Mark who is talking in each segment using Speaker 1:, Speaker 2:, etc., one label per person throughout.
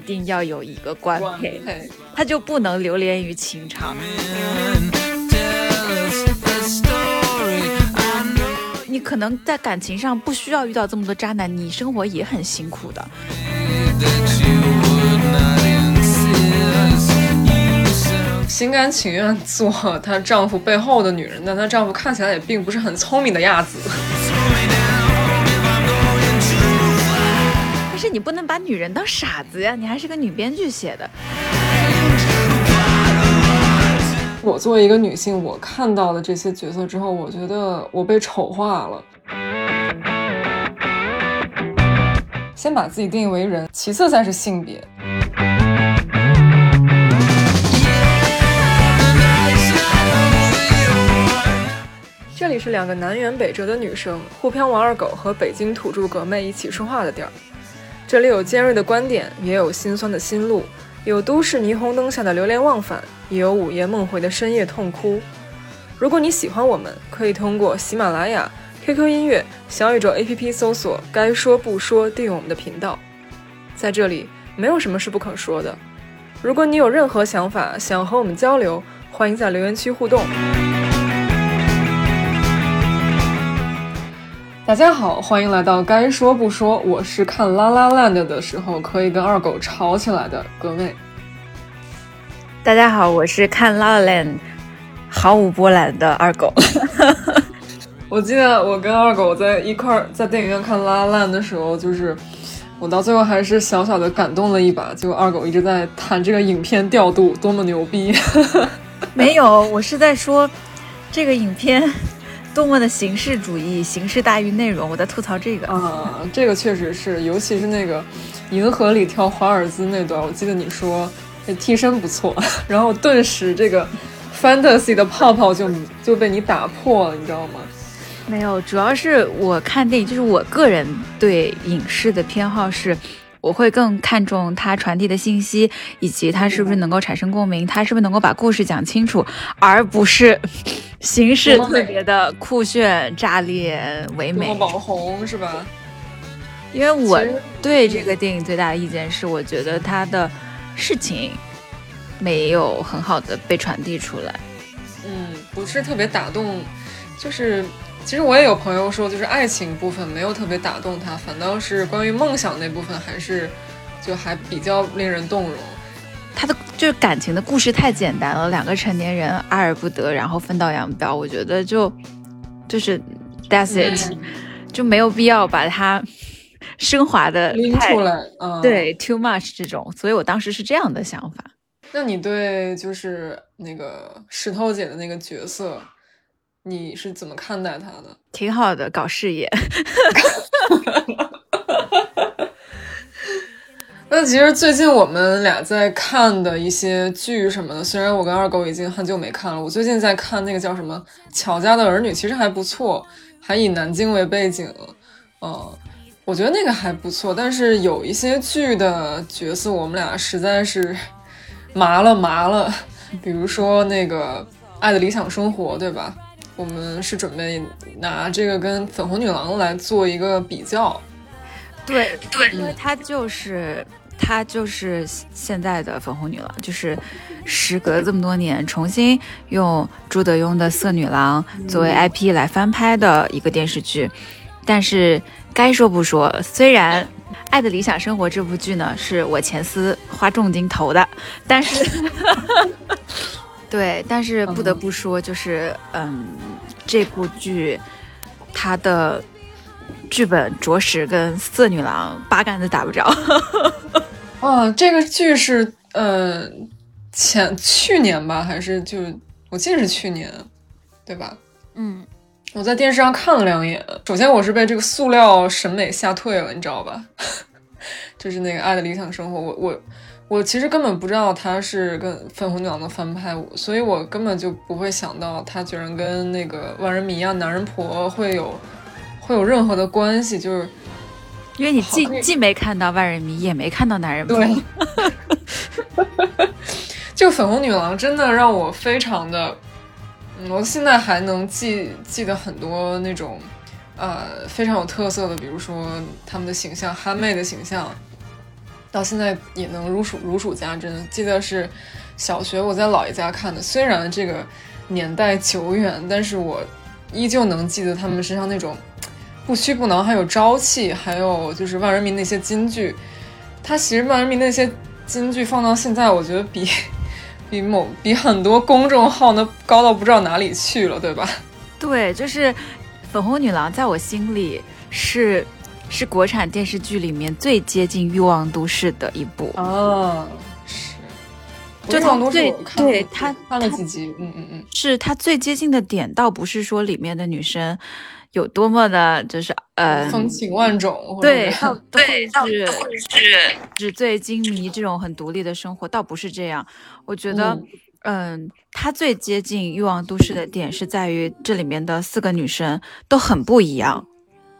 Speaker 1: 一定要有一个官？配他就不能流连于情场？你可能在感情上不需要遇到这么多渣男，你生活也很辛苦的。
Speaker 2: 心甘情愿做她丈夫背后的女人，但她丈夫看起来也并不是很聪明的样子。
Speaker 1: 是你不能把女人当傻子呀，你还是个女编剧写的。
Speaker 2: 我作为一个女性，我看到了这些角色之后，我觉得我被丑化了。先把自己定义为人，其次才是性别。这里是两个南辕北辙的女生，沪漂王二狗和北京土著葛妹一起说话的地儿。这里有尖锐的观点，也有心酸的心路，有都市霓虹灯下的流连忘返，也有午夜梦回的深夜痛哭。如果你喜欢我们，可以通过喜马拉雅、QQ 音乐、小宇宙 APP 搜索“该说不说”，订阅我们的频道。在这里，没有什么是不可说的。如果你有任何想法，想和我们交流，欢迎在留言区互动。大家好，欢迎来到该说不说。我是看《拉拉 land》的时候可以跟二狗吵起来的葛妹。
Speaker 1: 大家好，我是看《拉拉 La Land》毫无波澜的二狗。
Speaker 2: 我记得我跟二狗在一块儿在电影院看《拉拉 land》的时候，就是我到最后还是小小的感动了一把。结果二狗一直在谈这个影片调度多么牛逼。
Speaker 1: 没有，我是在说这个影片多么的形式主义，形式大于内容。我在吐槽这个。
Speaker 2: 啊，这个确实是，尤其是那个银河里跳华尔兹那段，我记得你说这替身不错，然后顿时这个 fantasy 的泡泡就就被你打破了，你知道吗？
Speaker 1: 没有，主要是我看电影，就是我个人对影视的偏好是，我会更看重它传递的信息，以及它是不是能够产生共鸣，它是不是能够把故事讲清楚，而不是 形式特别的酷炫、炸裂、唯美。
Speaker 2: 网红是吧？
Speaker 1: 因为我对这个电影最大的意见是，我觉得它的事情没有很好的被传递出来。
Speaker 2: 嗯，不是特别打动，就是其实我也有朋友说，就是爱情部分没有特别打动他，反倒是关于梦想那部分还是就还比较令人动容。
Speaker 1: 他的就是感情的故事太简单了，两个成年人爱而不得，然后分道扬镳，我觉得就就是 that's it，、就没有必要把它升华的
Speaker 2: 拎出来，嗯，。
Speaker 1: 对 too much 这种，所以我当时是这样的想法。
Speaker 2: 那你对就是那个石头姐的那个角色，你是怎么看待他的？
Speaker 1: 挺好的，搞事业。
Speaker 2: 那其实最近我们俩在看的一些剧什么的，虽然我跟二狗已经很久没看了，我最近在看那个叫什么《乔家的儿女》，其实还不错，还以南京为背景，嗯，我觉得那个还不错。但是有一些剧的角色，我们俩实在是麻了麻了，比如说那个《爱的理想生活》，对吧？我们是准备拿这个跟《粉红女郎》来做一个比较，
Speaker 1: 对对，因为她就是她就是现在的粉红女郎，就是时隔这么多年重新用朱德庸的《色女郎》作为 IP 来翻拍的一个电视剧。但是该说不说，虽然《爱的理想生活》这部剧呢是我前司花重金投的，但是对，但是不得不说，就是嗯，这部剧它的剧本着实跟《色女郎》八竿子打不着。
Speaker 2: 哦，这个剧是呃前去年吧，还是就我记得是去年，对吧？
Speaker 1: 嗯，
Speaker 2: 我在电视上看了两眼。首先，我是被这个塑料审美吓退了，你知道吧？就是那个《爱的理想生活》，我我我其实根本不知道它是跟《粉红女郎》的翻拍，所以我根本就不会想到它居然跟那个《万人迷》啊、《男人婆》会有会有任何的关系，就是
Speaker 1: 因为你既既没看到《万人迷》，也没看到《男人婆》。
Speaker 2: 对，这个粉红女郎真的让我非常的，嗯，我现在还能记记得很多那种，呃，非常有特色的，比如说他们的形象，憨妹的形象，到现在也能如数如数家珍。记得是小学我在姥爷家看的，虽然这个年代久远，但是我依旧能记得他们身上那种不屈不挠，还有朝气，还有就是万人迷那些金句。他其实万人迷那些金句放到现在，我觉得比比某比很多公众号那高到不知道哪里去了，对吧？
Speaker 1: 对，就是粉红女郎，在我心里是。是国产电视剧里面最接近《欲望都市》的一部。
Speaker 2: 哦，是，
Speaker 1: 就
Speaker 2: 他
Speaker 1: 对对他
Speaker 2: 看了几集，嗯嗯嗯，
Speaker 1: 是他最接近的点，倒不是说里面的女生有多么的，就是呃
Speaker 2: 风情万种，
Speaker 1: 对，对，是是纸醉金迷这种很独立的生活，倒不是这样。我觉得，嗯，他最接近《欲望都市》的点是在于这里面的四个女生都很不一样，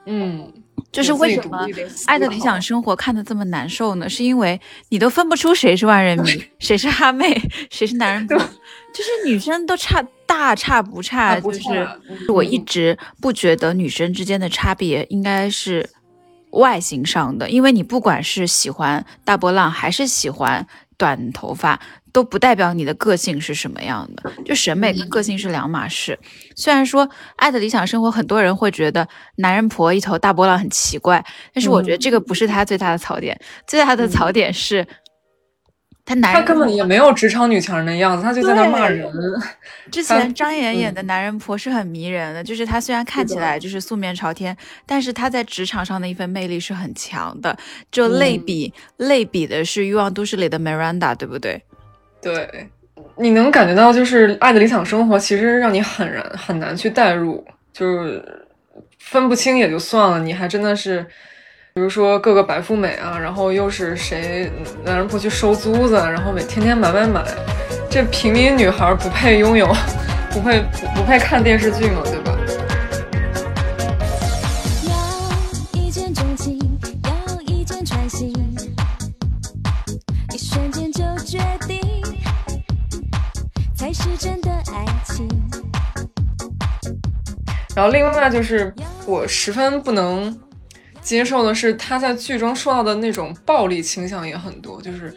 Speaker 2: 嗯。
Speaker 1: 就是为什么《爱的理想生活》看的这么难受呢？是因为你都分不出谁是万人迷，谁是哈妹，谁是男人婆，就是女生都差大差不差。就是我一直不觉得女生之间的差别应该是外形上的，因为你不管是喜欢大波浪还是喜欢短头发。都不代表你的个性是什么样的，就审美跟个性是两码事。虽然说《爱的理想生活》，很多人会觉得男人婆一头大波浪很奇怪，但是我觉得这个不是他最大的槽点，最大的槽点是。他男人，
Speaker 2: 他根本也没有职场女强人的样子，他就在那骂人。
Speaker 1: 之前张妍演的男人婆是很迷人的，就是他虽然看起来就是素面朝天，但是他在职场上的一份魅力是很强的。就类比类比的是《欲望都市》里的 Miranda，对不对？
Speaker 2: 对，你能感觉到，就是《爱的理想生活》其实让你很难很难去代入，就是分不清也就算了，你还真的是。比如说各个白富美啊，然后又是谁男人婆去收租子，然后每天天买买买，这平民女孩不配拥有，不配不配看电视剧吗？对吧？然后另外就是我十分不能。接受的是他在剧中受到的那种暴力倾向也很多，就是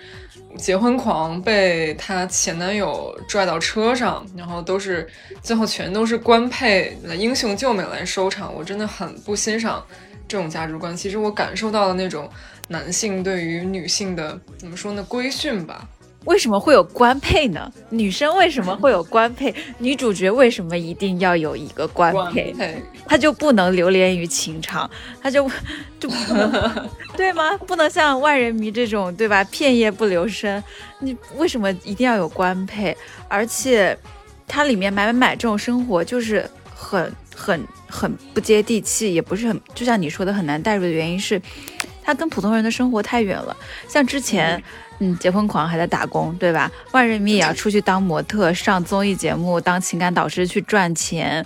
Speaker 2: 结婚狂被他前男友拽到车上，然后都是最后全都是官配英雄救美来收场。我真的很不欣赏这种价值观。其实我感受到了那种男性对于女性的怎么说呢规训吧。
Speaker 1: 为什么会有官配呢？女生为什么会有官配？女主角为什么一定要有一个官配？她就不能流连于情场？她就就不能 对吗？不能像万人迷这种对吧？片叶不留声。你为什么一定要有官配？而且它里面买买买这种生活就是很很很不接地气，也不是很就像你说的很难代入的原因是，它跟普通人的生活太远了。像之前。嗯，结婚狂还在打工，对吧？万人迷也要出去当模特、上综艺节目、当情感导师去赚钱。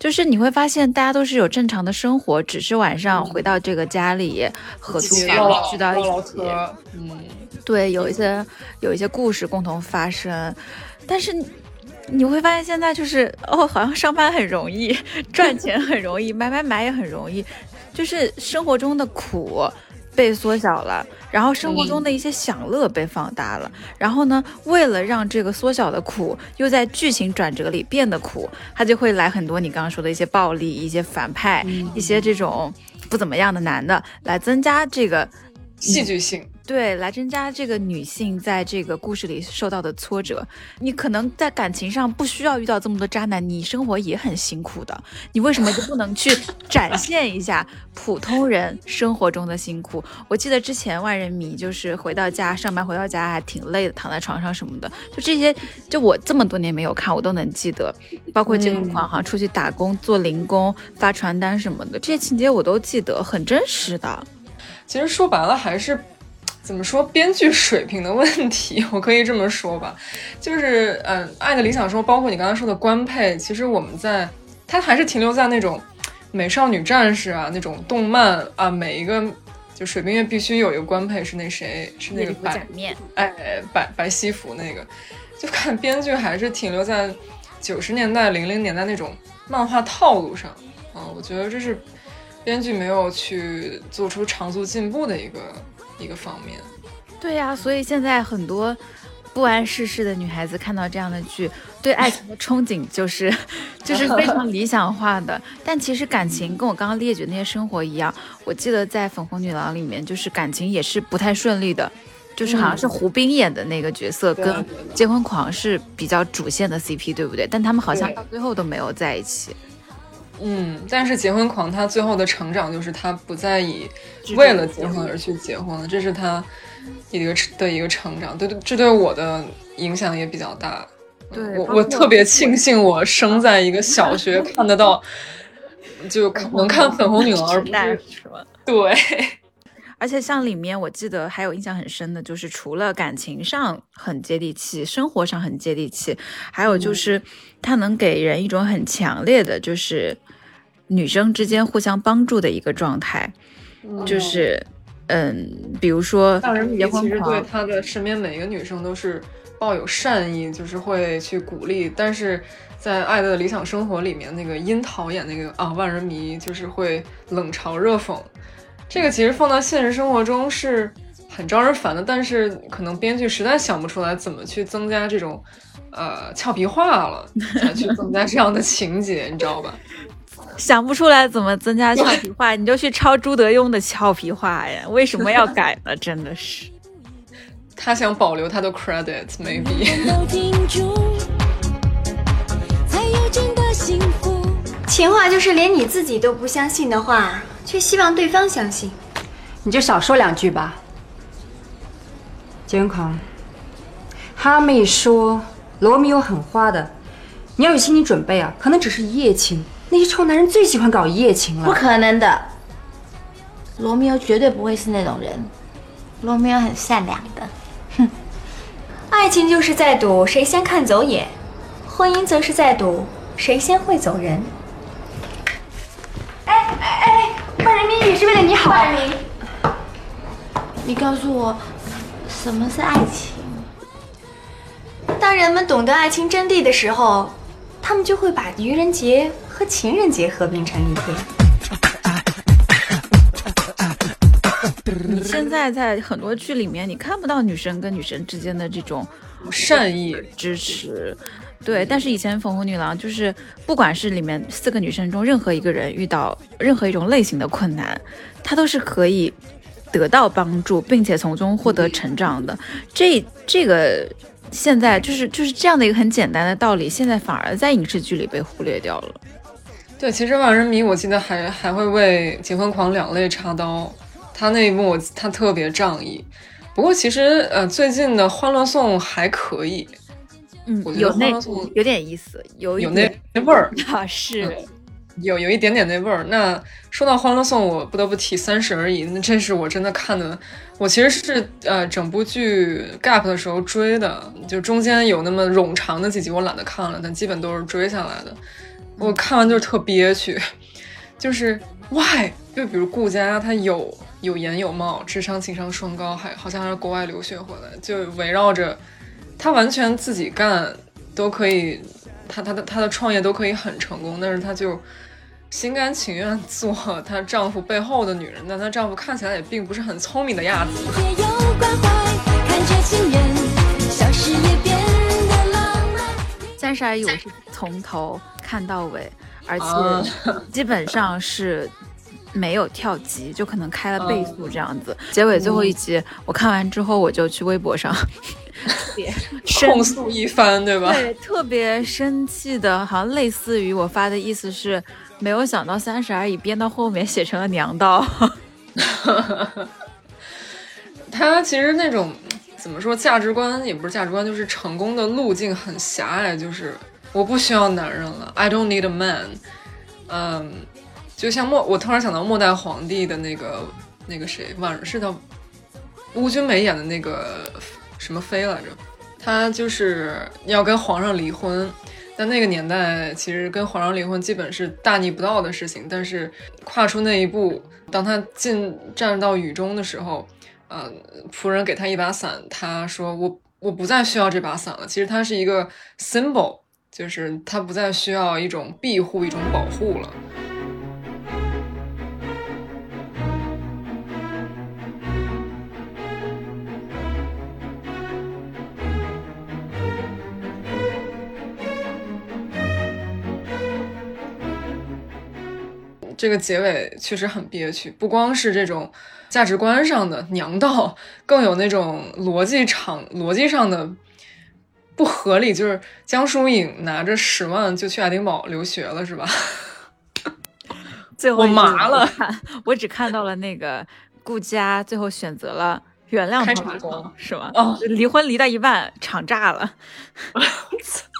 Speaker 1: 就是你会发现，大家都是有正常的生活，只是晚上回到这个家里合租房聚到一起。嗯，对，有一些有一些故事共同发生。但是你会发现，现在就是哦，好像上班很容易，赚钱很容易，买买买也很容易，就是生活中的苦。被缩小了，然后生活中的一些享乐被放大了，然后呢，为了让这个缩小的苦又在剧情转折里变得苦，他就会来很多你刚刚说的一些暴力、一些反派、一些这种不怎么样的男的，来增加这个
Speaker 2: 戏剧性。
Speaker 1: 对，来增加这个女性在这个故事里受到的挫折。你可能在感情上不需要遇到这么多渣男，你生活也很辛苦的。你为什么就不能去 展现一下普通人生活中的辛苦？我记得之前万人迷就是回到家上班，回到家还挺累的，躺在床上什么的。就这些，就我这么多年没有看，我都能记得。包括结婚狂哈，出去打工做零工、发传单什么的，这些情节我都记得，很真实的。
Speaker 2: 其实说白了还是。怎么说编剧水平的问题？我可以这么说吧，就是，嗯，《爱的理想生活》，包括你刚才说的官配，其实我们在它还是停留在那种美少女战士啊，那种动漫啊，每一个就水冰月必须有一个官配，是那谁，是那个白
Speaker 1: 面，
Speaker 2: 哎，白白西服那个，就看编剧还是停留在九十年代、零零年代那种漫画套路上啊，我觉得这是编剧没有去做出长足进步的一个。一个方面，
Speaker 1: 对呀，所以现在很多不谙世事的女孩子看到这样的剧，对爱情的憧憬就是就是非常理想化的。但其实感情跟我刚刚列举那些生活一样，我记得在《粉红女郎》里面，就是感情也是不太顺利的。就是好像是胡兵演的那个角色，跟结婚狂是比较主线的 CP，对不对？但他们好像到最后都没有在一起。
Speaker 2: 嗯，但是结婚狂他最后的成长就是他不再以为了结婚而去结婚了，这是他一个的一个成长。对对，这对我的影响也比较大。
Speaker 1: 对
Speaker 2: 我我特别庆幸我生在一个小学看得到，就能看粉红女郎而不是
Speaker 1: 吧？
Speaker 2: 对。
Speaker 1: 而且像里面，我记得还有印象很深的，就是除了感情上很接地气，生活上很接地气，还有就是它能给人一种很强烈的，就是女生之间互相帮助的一个状态。就是嗯，比如说，
Speaker 2: 让人其实对他的身边每一个女生都是抱有善意，就是会去鼓励。但是在《爱的理想生活》里面，那个樱桃演那个啊万人迷，就是会冷嘲热讽。这个其实放到现实生活中是很招人烦的，但是可能编剧实在想不出来怎么去增加这种，呃，俏皮话了，才去增加这样的情节，你知道吧？
Speaker 1: 想不出来怎么增加俏皮话，你就去抄朱德庸的俏皮话呀？为什么要改呢？真的是，
Speaker 2: 他想保留他的 credit，maybe。
Speaker 3: 情话就是连你自己都不相信的话。却希望对方相信，
Speaker 4: 你就少说两句吧。结婚狂，他们一说罗密欧很花的，你要有心理准备啊，可能只是一夜情。那些臭男人最喜欢搞一夜情了，
Speaker 3: 不可能的。罗密欧绝对不会是那种人，罗密欧很善良的。哼，爱情就是在赌谁先看走眼，婚姻则是在赌谁先会走人。哎哎哎！万人民也是为了你好。万明，你告诉我，什么是爱情？当人们懂得爱情真谛的时候，他们就会把愚人节和情人节合并成一天。
Speaker 1: 你现在在很多剧里面，你看不到女生跟女生之间的这种
Speaker 2: 善意
Speaker 1: 支持。对，但是以前粉红女郎就是，不管是里面四个女生中任何一个人遇到任何一种类型的困难，她都是可以得到帮助，并且从中获得成长的。这这个现在就是就是这样的一个很简单的道理，现在反而在影视剧里被忽略掉了。
Speaker 2: 对，其实万人迷我记得还还会为结婚狂两肋插刀，他那一幕他特别仗义。不过其实呃最近的欢乐颂还可以。
Speaker 1: 嗯，有那有点意思，有
Speaker 2: 有那那味儿
Speaker 1: 啊，是
Speaker 2: 有有一点点那味儿。那说到《欢乐颂》，我不得不提《三十而已》，那这是我真的看的。我其实是呃整部剧 gap 的时候追的，就中间有那么冗长的几集我懒得看了，但基本都是追下来的。我看完就是特憋屈，就是 why？就比如顾佳，她有有颜有貌，智商情商双高，还好像还是国外留学回来，就围绕着。她完全自己干都可以，她她的她的创业都可以很成功，但是她就心甘情愿做她丈夫背后的女人，但她丈夫看起来也并不是很聪明的样子。
Speaker 1: 三十而已，我是从头看到尾，而且基本上是没有跳级，就可能开了倍速这样子。结尾最后一集我看完之后，我就去微博上。特别
Speaker 2: 控诉一番，对吧？
Speaker 1: 对，特别生气的，好像类似于我发的意思是，没有想到三十而已编到后面写成了娘道。
Speaker 2: 他其实那种怎么说价值观也不是价值观，就是成功的路径很狭隘，就是我不需要男人了，I don't need a man。嗯，就像末，我突然想到末代皇帝的那个那个谁，晚是叫邬君梅演的那个。什么妃来着？她就是要跟皇上离婚，但那个年代其实跟皇上离婚基本是大逆不道的事情。但是跨出那一步，当他进站到雨中的时候，呃，仆人给他一把伞，他说：“我我不再需要这把伞了。”其实它是一个 symbol，就是他不再需要一种庇护、一种保护了。这个结尾确实很憋屈，不光是这种价值观上的娘道，更有那种逻辑场逻辑上的不合理。就是江疏影拿着十万就去爱丁堡留学了，是吧？
Speaker 1: 最后
Speaker 2: 我麻了，
Speaker 1: 我只看到了那个顾佳最后选择了原谅他，是吗？
Speaker 2: 哦，
Speaker 1: 离婚离到一半，厂炸了。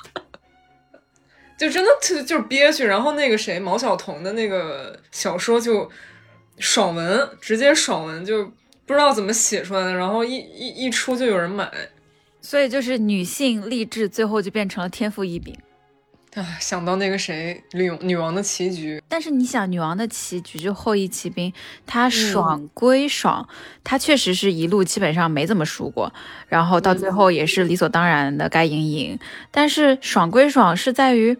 Speaker 2: 就真的就就是憋屈，然后那个谁毛晓彤的那个小说就爽文，直接爽文就不知道怎么写出来的，然后一一一出就有人买，
Speaker 1: 所以就是女性励志最后就变成了天赋异禀。
Speaker 2: 啊，想到那个谁女女王的棋局，
Speaker 1: 但是你想女王的棋局就后羿骑兵，他爽归爽，他确实是一路基本上没怎么输过，然后到最后也是理所当然的该赢赢，但是爽归爽是在于。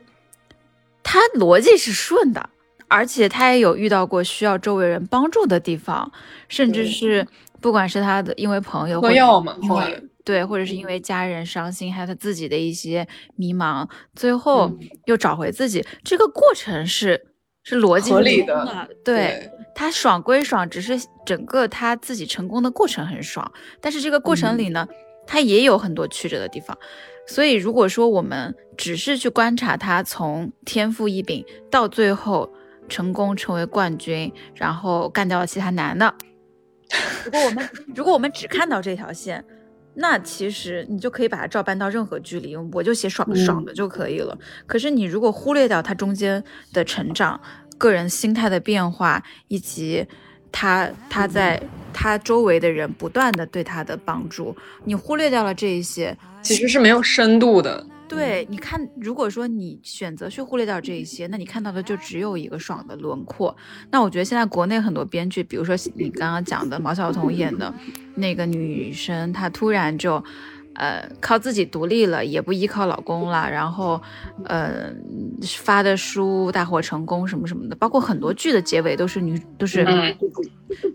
Speaker 1: 他逻辑是顺的，而且他也有遇到过需要周围人帮助的地方，甚至是不管是他的因为朋友，
Speaker 2: 喝药嘛，
Speaker 1: 对，或者是因为家人伤心，还有他自己的一些迷茫，最后又找回自己，这个过程是是逻辑
Speaker 2: 合理的。
Speaker 1: 对他爽归爽，只是整个他自己成功的过程很爽，但是这个过程里呢，他也有很多曲折的地方。所以，如果说我们只是去观察他从天赋异禀到最后成功成为冠军，然后干掉了其他男的，如果我们如果我们只看到这条线，那其实你就可以把它照搬到任何距离，我就写爽爽的就可以了。可是你如果忽略掉他中间的成长、个人心态的变化，以及他他在他周围的人不断的对他的帮助，你忽略掉了这一些。
Speaker 2: 其实是没有深度的。
Speaker 1: 对，你看，如果说你选择去忽略掉这一些，那你看到的就只有一个爽的轮廓。那我觉得现在国内很多编剧，比如说你刚刚讲的毛晓彤演的那个女生，她突然就，呃，靠自己独立了，也不依靠老公了，然后，呃，发的书大获成功什么什么的，包括很多剧的结尾都是女都是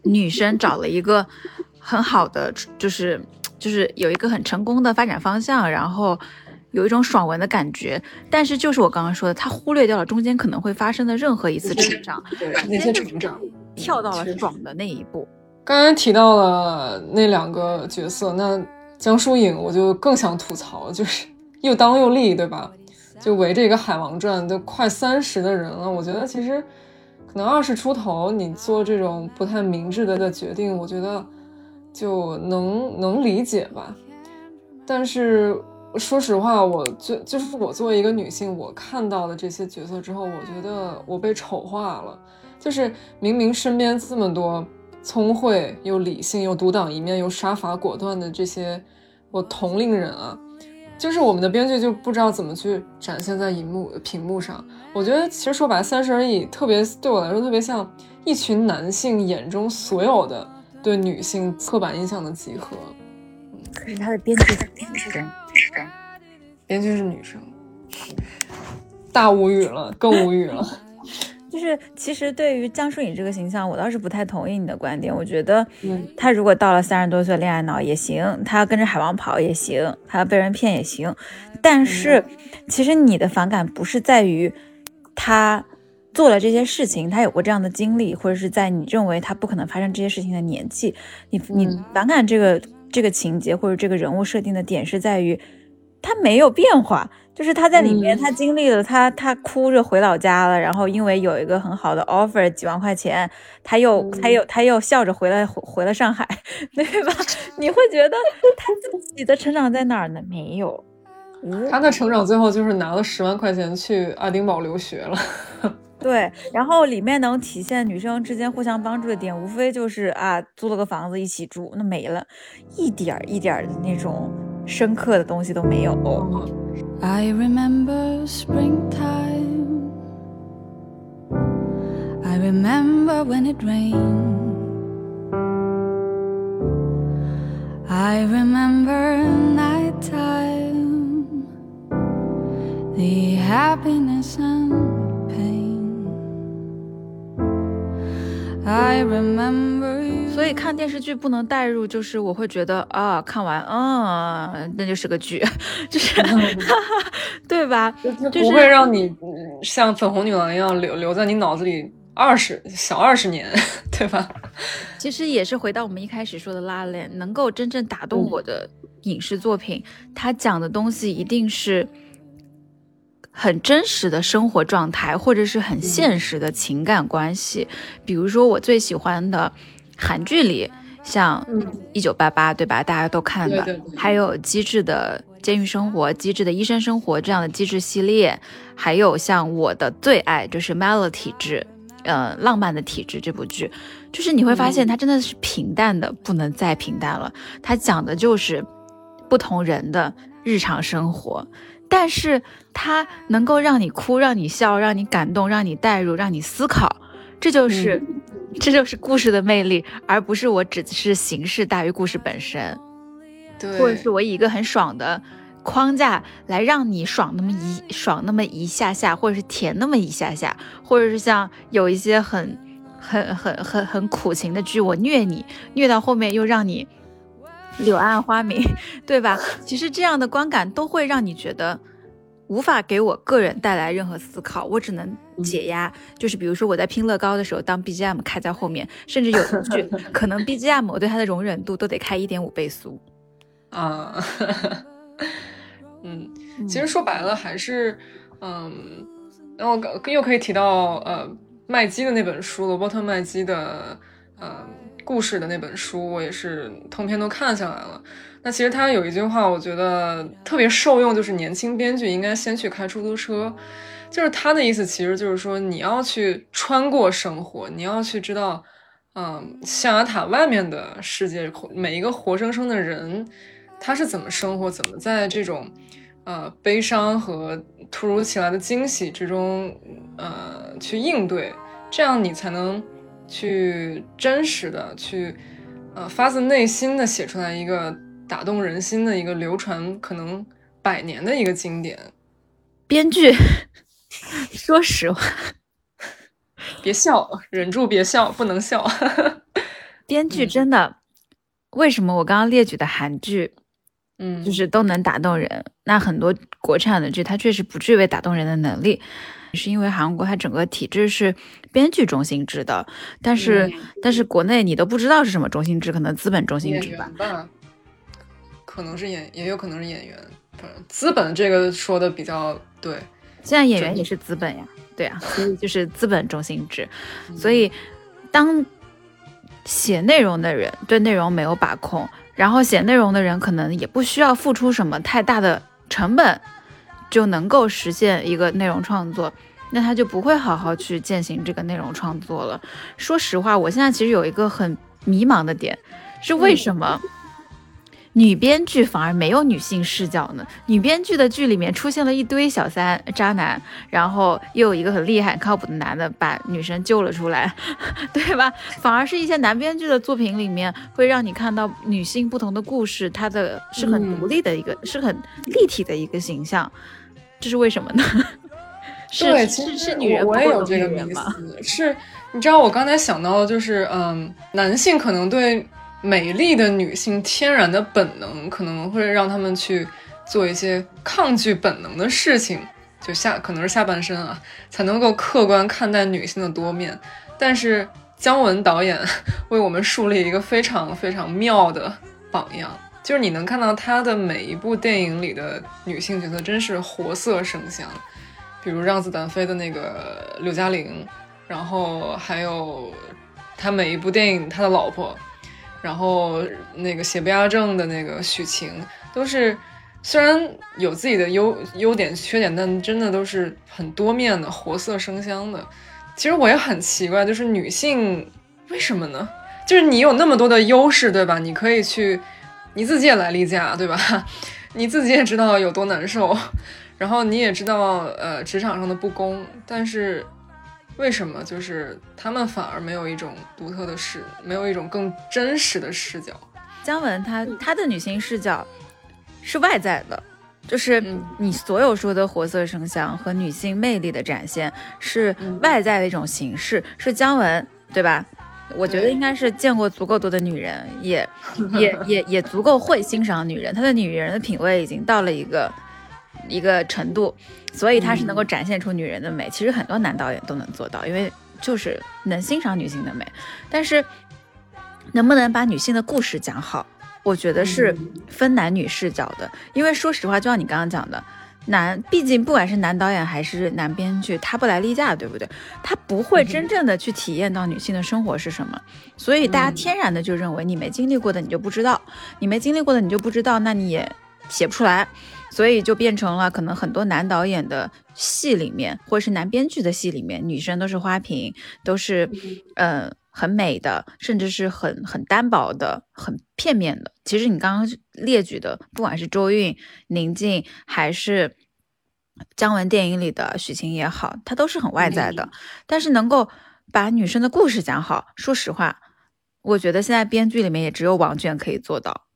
Speaker 1: 女生找了一个很好的，就是。就是有一个很成功的发展方向，然后有一种爽文的感觉，但是就是我刚刚说的，他忽略掉了中间可能会发生的任何一次成长，
Speaker 2: 那些成长，
Speaker 1: 跳到了爽的那一步。
Speaker 2: 刚才提到了那两个角色，那江疏影我就更想吐槽，就是 又当又立，对吧？就围着一个海王转，都快三十的人了，我觉得其实可能二十出头，你做这种不太明智的的决定，我觉得。就能能理解吧，但是说实话，我就就是我作为一个女性，我看到了这些角色之后，我觉得我被丑化了。就是明明身边这么多聪慧又理性又独当一面又杀伐果断的这些我同龄人啊，就是我们的编剧就不知道怎么去展现在荧幕屏幕上。我觉得其实说白了，《三十而已》特别对我来说特别像一群男性眼中所有的。对女性刻板印象的集合，
Speaker 1: 可是他的编剧是女生，
Speaker 2: 编剧是女生，大无语了，更无语了。
Speaker 1: 就是其实对于江疏影这个形象，我倒是不太同意你的观点。我觉得，她如果到了三十多岁恋爱脑也行，她要跟着海王跑也行，他要被人骗也行。但是，其实你的反感不是在于他。做了这些事情，他有过这样的经历，或者是在你认为他不可能发生这些事情的年纪，你你反感这个这个情节或者这个人物设定的点是在于他没有变化，就是他在里面他经历了他他哭着回老家了，然后因为有一个很好的 offer 几万块钱，他又他又他又笑着回来回了上海，对吧？你会觉得他自己的成长在哪儿呢？没有，
Speaker 2: 他的成长最后就是拿了十万块钱去爱丁堡留学了。
Speaker 1: 对，然后里面能体现女生之间互相帮助的点，无非就是啊，租了个房子一起住，那没了，一点儿一点儿的那种深刻的东西都没有。I remember springtime. I remember when it rained. I remember nighttime. The happiness and 所以看电视剧不能代入，就是我会觉得啊，看完嗯，那就是个剧，就是 对吧？
Speaker 2: 就不会让你像粉红女郎一样留留在你脑子里二十小二十年，对吧？
Speaker 1: 其实也是回到我们一开始说的拉链，能够真正打动我的影视作品，它讲的东西一定是很真实的生活状态，或者是很现实的情感关系。比如说我最喜欢的韩剧里，像《一九八八》，对吧？大家都看的，还有《机智的监狱生活》《机智的医生生活》这样的机智系列，还有像我的最爱就是《Melody 体质》。呃，浪漫的体质这部剧，就是你会发现它真的是平淡的不能再平淡了。它讲的就是不同人的日常生活，但是它能够让你哭，让你笑，让你感动，让你代入，让你思考。这就是这就是故事的魅力，而不是我只是形式大于故事本身。
Speaker 2: 对，
Speaker 1: 或者是我以一个很爽的。框架来让你爽那么一爽那么一下下，或者是甜那么一下下，或者是像有一些很很很很很苦情的剧，我虐你虐到后面又让你柳暗花明，对吧？其实这样的观感都会让你觉得无法给我个人带来任何思考，我只能解压。就是比如说我在拼乐高的时候，当 BGM 开在后面，甚至有一句 可能 BGM 我对它的容忍度都得开一点五倍速
Speaker 2: 啊。嗯，其实说白了还是，嗯，然后又可以提到呃麦基的那本书，罗伯特麦基的呃故事的那本书，我也是通篇都看下来了。那其实他有一句话，我觉得特别受用，就是年轻编剧应该先去开出租车。就是他的意思，其实就是说你要去穿过生活，你要去知道，嗯，象牙塔外面的世界，每一个活生生的人。他是怎么生活？怎么在这种，呃，悲伤和突如其来的惊喜之中，呃，去应对？这样你才能去真实的去，呃，发自内心的写出来一个打动人心的一个流传可能百年的一个经典。
Speaker 1: 编剧，说实话，
Speaker 2: 别笑，忍住别笑，不能笑。
Speaker 1: 编剧真的，为什么我刚刚列举的韩剧？
Speaker 2: 嗯，
Speaker 1: 就是都能打动人。那很多国产的剧，它确实不具备打动人的能力，是因为韩国它整个体制是编剧中心制的。但是，但是国内你都不知道是什么中心制，可能资本中心制
Speaker 2: 吧？可能是演，也有可能是演员。资本这个说的比较对。
Speaker 1: 现在演员也是资本呀，对啊，所以就 是资本中心制。所以，当写内容的人对内容没有把控。然后写内容的人可能也不需要付出什么太大的成本，就能够实现一个内容创作，那他就不会好好去践行这个内容创作了。说实话，我现在其实有一个很迷茫的点，是为什么？女编剧反而没有女性视角呢？女编剧的剧里面出现了一堆小三、渣男，然后又有一个很厉害、靠谱的男的把女生救了出来，对吧？反而是一些男编剧的作品里面会让你看到女性不同的故事，它的是很独立的一个，是很立体的一个形象，这是为什么呢？
Speaker 2: 对，其实
Speaker 1: 是女人
Speaker 2: 我也有这个迷思，是，你知道我刚才想到的就是，嗯，男性可能对。美丽的女性天然的本能可能会让他们去做一些抗拒本能的事情，就下可能是下半身啊，才能够客观看待女性的多面。但是姜文导演 为我们树立一个非常非常妙的榜样，就是你能看到他的每一部电影里的女性角色真是活色生香，比如《让子弹飞》的那个刘嘉玲，然后还有他每一部电影他的老婆。然后那个邪不压正的那个许晴，都是虽然有自己的优优点缺点，但真的都是很多面的，活色生香的。其实我也很奇怪，就是女性为什么呢？就是你有那么多的优势，对吧？你可以去，你自己也来例假，对吧？你自己也知道有多难受，然后你也知道呃职场上的不公，但是。为什么就是他们反而没有一种独特的视，没有一种更真实的视角？
Speaker 1: 姜文他他的女性视角是外在的，就是你所有说的活色生香和女性魅力的展现是外在的一种形式，是姜文对吧？我觉得应该是见过足够多的女人，也也也也足够会欣赏女人，他的女人的品味已经到了一个。一个程度，所以他是能够展现出女人的美。其实很多男导演都能做到，因为就是能欣赏女性的美，但是能不能把女性的故事讲好，我觉得是分男女视角的。因为说实话，就像你刚刚讲的，男毕竟不管是男导演还是男编剧，他不来例假，对不对？他不会真正的去体验到女性的生活是什么，所以大家天然的就认为你没经历过的你就不知道，你没经历过的你就不知道，那你也写不出来。所以就变成了，可能很多男导演的戏里面，或者是男编剧的戏里面，女生都是花瓶，都是，嗯，很美的，甚至是很很单薄的，很片面的。其实你刚刚列举的，不管是周韵、宁静，还是姜文电影里的许晴也好，她都是很外在的。但是能够把女生的故事讲好，说实话，我觉得现在编剧里面也只有王娟可以做到。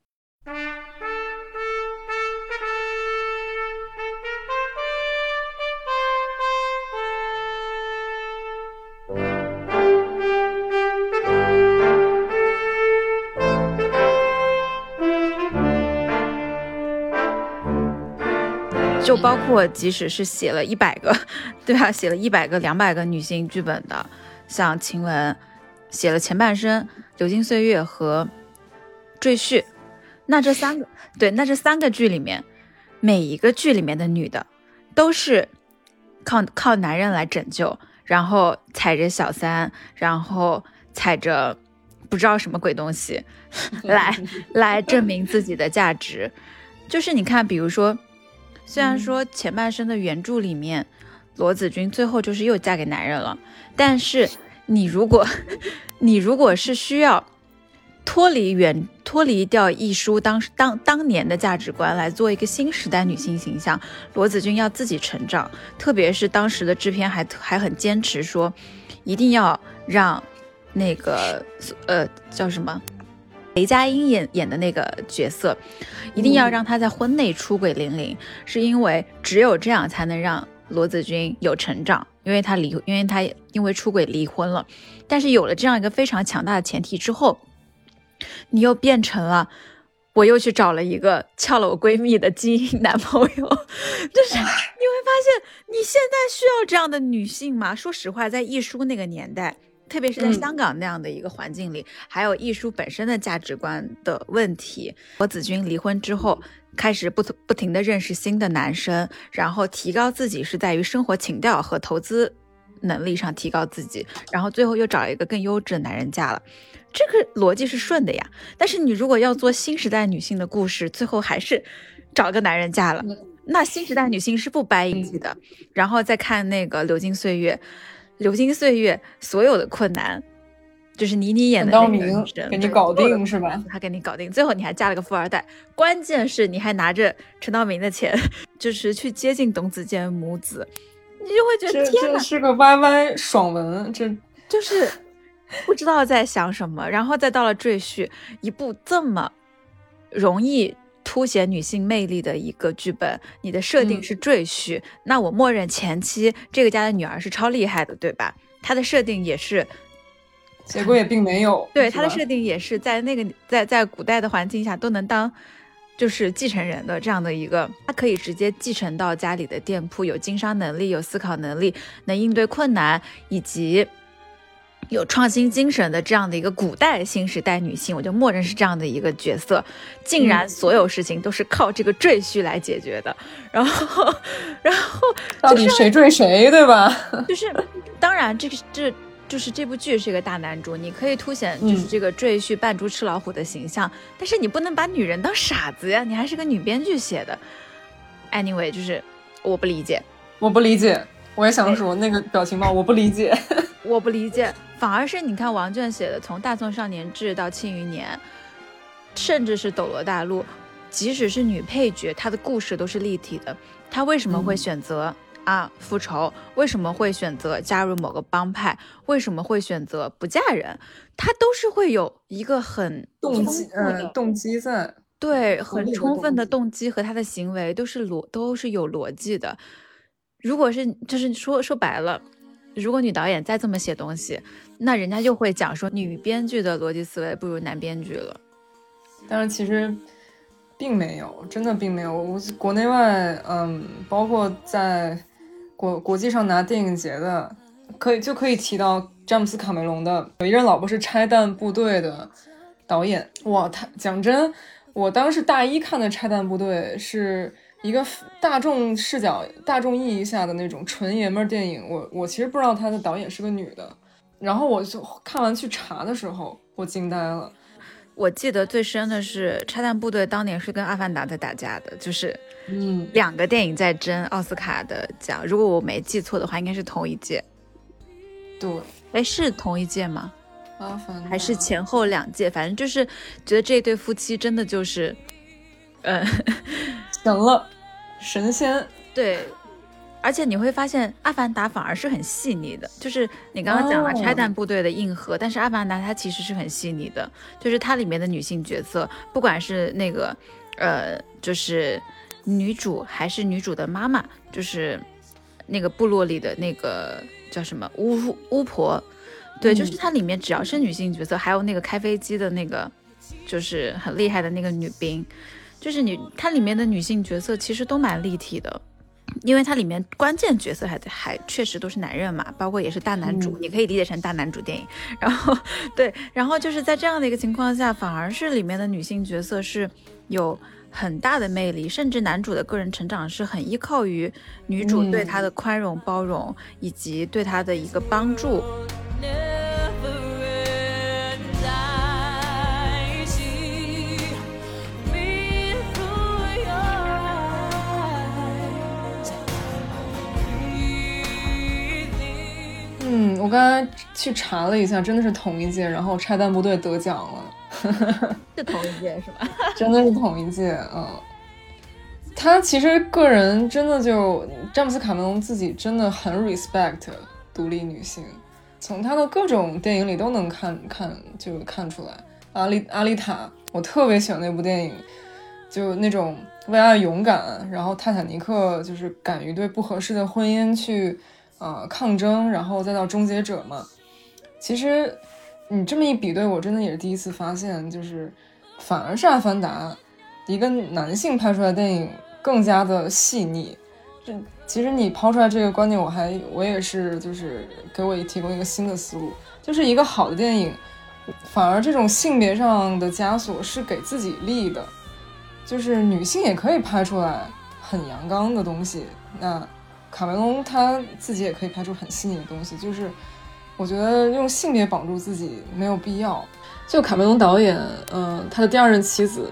Speaker 1: 包括即使是写了一百个，对吧？写了一百个、两百个女性剧本的，像晴雯，写了前半生、流金岁月和赘婿，那这三个对，那这三个剧里面，每一个剧里面的女的，都是靠靠男人来拯救，然后踩着小三，然后踩着不知道什么鬼东西，来来证明自己的价值。就是你看，比如说。虽然说前半生的原著里面，罗子君最后就是又嫁给男人了，但是你如果，你如果是需要脱离原脱离掉一书当当当年的价值观来做一个新时代女性形象，罗子君要自己成长，特别是当时的制片还还很坚持说，一定要让那个呃叫什么。雷佳音演演的那个角色，一定要让他在婚内出轨玲玲，是因为只有这样才能让罗子君有成长，因为他离，因为他因为出轨离婚了。但是有了这样一个非常强大的前提之后，你又变成了，我又去找了一个撬了我闺蜜的基因男朋友，就是你会发现，你现在需要这样的女性吗？说实话，在一书那个年代。特别是在香港那样的一个环境里，还有艺术本身的价值观的问题。罗子君离婚之后，开始不不停的认识新的男生，然后提高自己是在于生活情调和投资能力上提高自己，然后最后又找一个更优质的男人嫁了，这个逻辑是顺的呀。但是你如果要做新时代女性的故事，最后还是找个男人嫁了，那新时代女性是不掰一气的。然后再看那个流金岁月。流金岁月所有的困难，就是倪妮演的那个女生
Speaker 2: 给你搞定是吧？
Speaker 1: 他给你搞定，最后你还嫁了个富二代，关键是你还拿着陈道明的钱，就是去接近董子健母子，你就会觉得天
Speaker 2: 哪，是个 YY 爽文，这
Speaker 1: 就是不知道在想什么。然后再到了赘婿，一部这么容易。凸显女性魅力的一个剧本，你的设定是赘婿，那我默认前妻这个家的女儿是超厉害的，对吧？她的设定也是，
Speaker 2: 结果也并没有。
Speaker 1: 对，她的设定也是在那个在在古代的环境下都能当就是继承人的这样的一个，她可以直接继承到家里的店铺，有经商能力，有思考能力，能应对困难，以及。有创新精神的这样的一个古代新时代女性，我就默认是这样的一个角色。竟然所有事情都是靠这个赘婿来解决的，然后，然后
Speaker 2: 到底谁赘谁，对吧？
Speaker 1: 就是，当然这个这就是这部剧是一个大男主，你可以凸显就是这个赘婿扮猪吃老虎的形象，但是你不能把女人当傻子呀，你还是个女编剧写的。Anyway，就是我不理解，
Speaker 2: 我不理解，我也想说那个表情包，我不理解，
Speaker 1: 我不理解。反而是你看王倦写的，从《大宋少年志》到《庆余年》，甚至是《斗罗大陆》，即使是女配角，她的故事都是立体的。她为什么会选择啊复仇？为什么会选择加入某个帮派？为什么会选择不嫁人？她都是会有一个很
Speaker 2: 动机，嗯，动机在，
Speaker 1: 对，很充分的动机和她的行为都是逻都是有逻辑的。如果是就是说说白了。如果女导演再这么写东西，那人家就会讲说女编剧的逻辑思维不如男编剧了。
Speaker 2: 但是其实并没有，真的并没有。我国内外，嗯，包括在国国际上拿电影节的，可以就可以提到詹姆斯卡梅隆的有一任老婆是拆弹部队的导演。哇，他讲真，我当时大一看的拆弹部队是一个大众视角、大众意义下的那种纯爷们儿电影。我我其实不知道他的导演是个女的，然后我就看完去查的时候，我惊呆了。
Speaker 1: 我记得最深的是拆弹部队当年是跟阿凡达在打架的，就是
Speaker 2: 嗯，
Speaker 1: 两个电影在争奥斯卡的奖。如果我没记错的话，应该是同一届。
Speaker 2: 对，
Speaker 1: 哎，是同一届吗？
Speaker 2: 阿凡达
Speaker 1: 还是前后两届？反正就是觉得这对夫妻真的就是，呃，
Speaker 2: 神了，神仙。
Speaker 1: 对。而且你会发现，《阿凡达》反而是很细腻的，就是你刚刚讲了
Speaker 2: 哦
Speaker 1: 拆弹部队的硬核，但是《阿凡达》它其实是很细腻的，就是它里面的女性角色，不管是那个，呃，就是女主还是女主的妈妈，就是那个部落里的那个叫什么巫巫婆，对，就是它里面只要是女性角色，还有那个开飞机的那个，就是很厉害的那个女兵，就是你它里面的女性角色其实都蛮立体的。因为它里面关键角色还还确实都是男人嘛，包括也是大男主，
Speaker 2: 嗯
Speaker 1: 你可以理解成大男主电影。然后对，然后就是在这样的一个情况下，反而是里面的女性角色是有很大的魅力，甚至男主的个人成长是很依靠于女主对他的宽容、包容以及对他的一个帮助。
Speaker 2: 嗯，我刚才去查了一下，真的是同一届，然后拆弹部队得奖了，
Speaker 1: 是同一届是吧？
Speaker 2: 真的是同一届。嗯，他其实个人真的就詹姆斯卡梅隆自己真的很 respect 独立女性，从他的各种电影里都能看看就看出来。阿丽阿丽塔，我特别喜欢那部电影，就那种为爱勇敢，然后泰坦尼克就是敢于对不合适的婚姻去。呃，抗争，然后再到终结者嘛。其实你这么一比对，我真的也是第一次发现，就是反而是《阿凡达》一个男性拍出来的电影更加的细腻。这其实你抛出来这个观点，我还我也是就是给我提供一个新的思路，就是一个好的电影，反而这种性别上的枷锁是给自己立的，就是女性也可以拍出来很阳刚的东西。那。卡梅隆他自己也可以拍出很细腻的东西，就是我觉得用性别绑住自己没有必要。就卡梅隆导演，嗯、呃，他的第二任妻子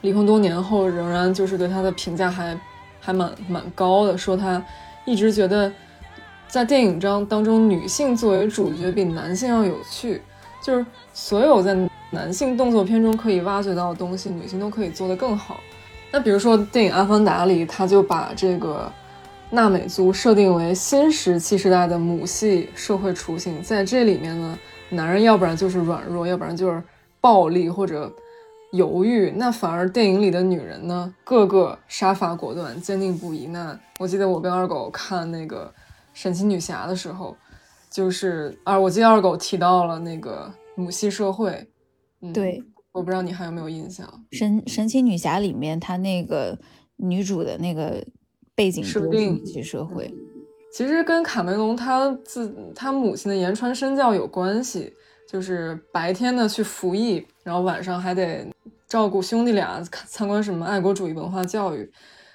Speaker 2: 离婚多年后，仍然就是对他的评价还还蛮蛮高的，说他一直觉得在电影当当中，女性作为主角比男性要有趣，就是所有在男性动作片中可以挖掘到的东西，女性都可以做得更好。那比如说电影《阿凡达》里，他就把这个。纳美族设定为新石器时代的母系社会雏形，在这里面呢，男人要不然就是软弱，要不然就是暴力或者犹豫，那反而电影里的女人呢，个个杀伐果断、坚定不移。那我记得我跟二狗看那个神奇女侠的时候，就是啊，我记得二狗提到了那个母系社会，嗯，
Speaker 1: 对，
Speaker 2: 我不知道你还有没有印象？
Speaker 1: 神神奇女侠里面，她那个女主的那个。背景
Speaker 2: 设定
Speaker 1: 其社会，
Speaker 2: 其实跟卡梅隆他自他母亲的言传身教有关系，就是白天呢去服役，然后晚上还得照顾兄弟俩，参观什么爱国主义文化教育。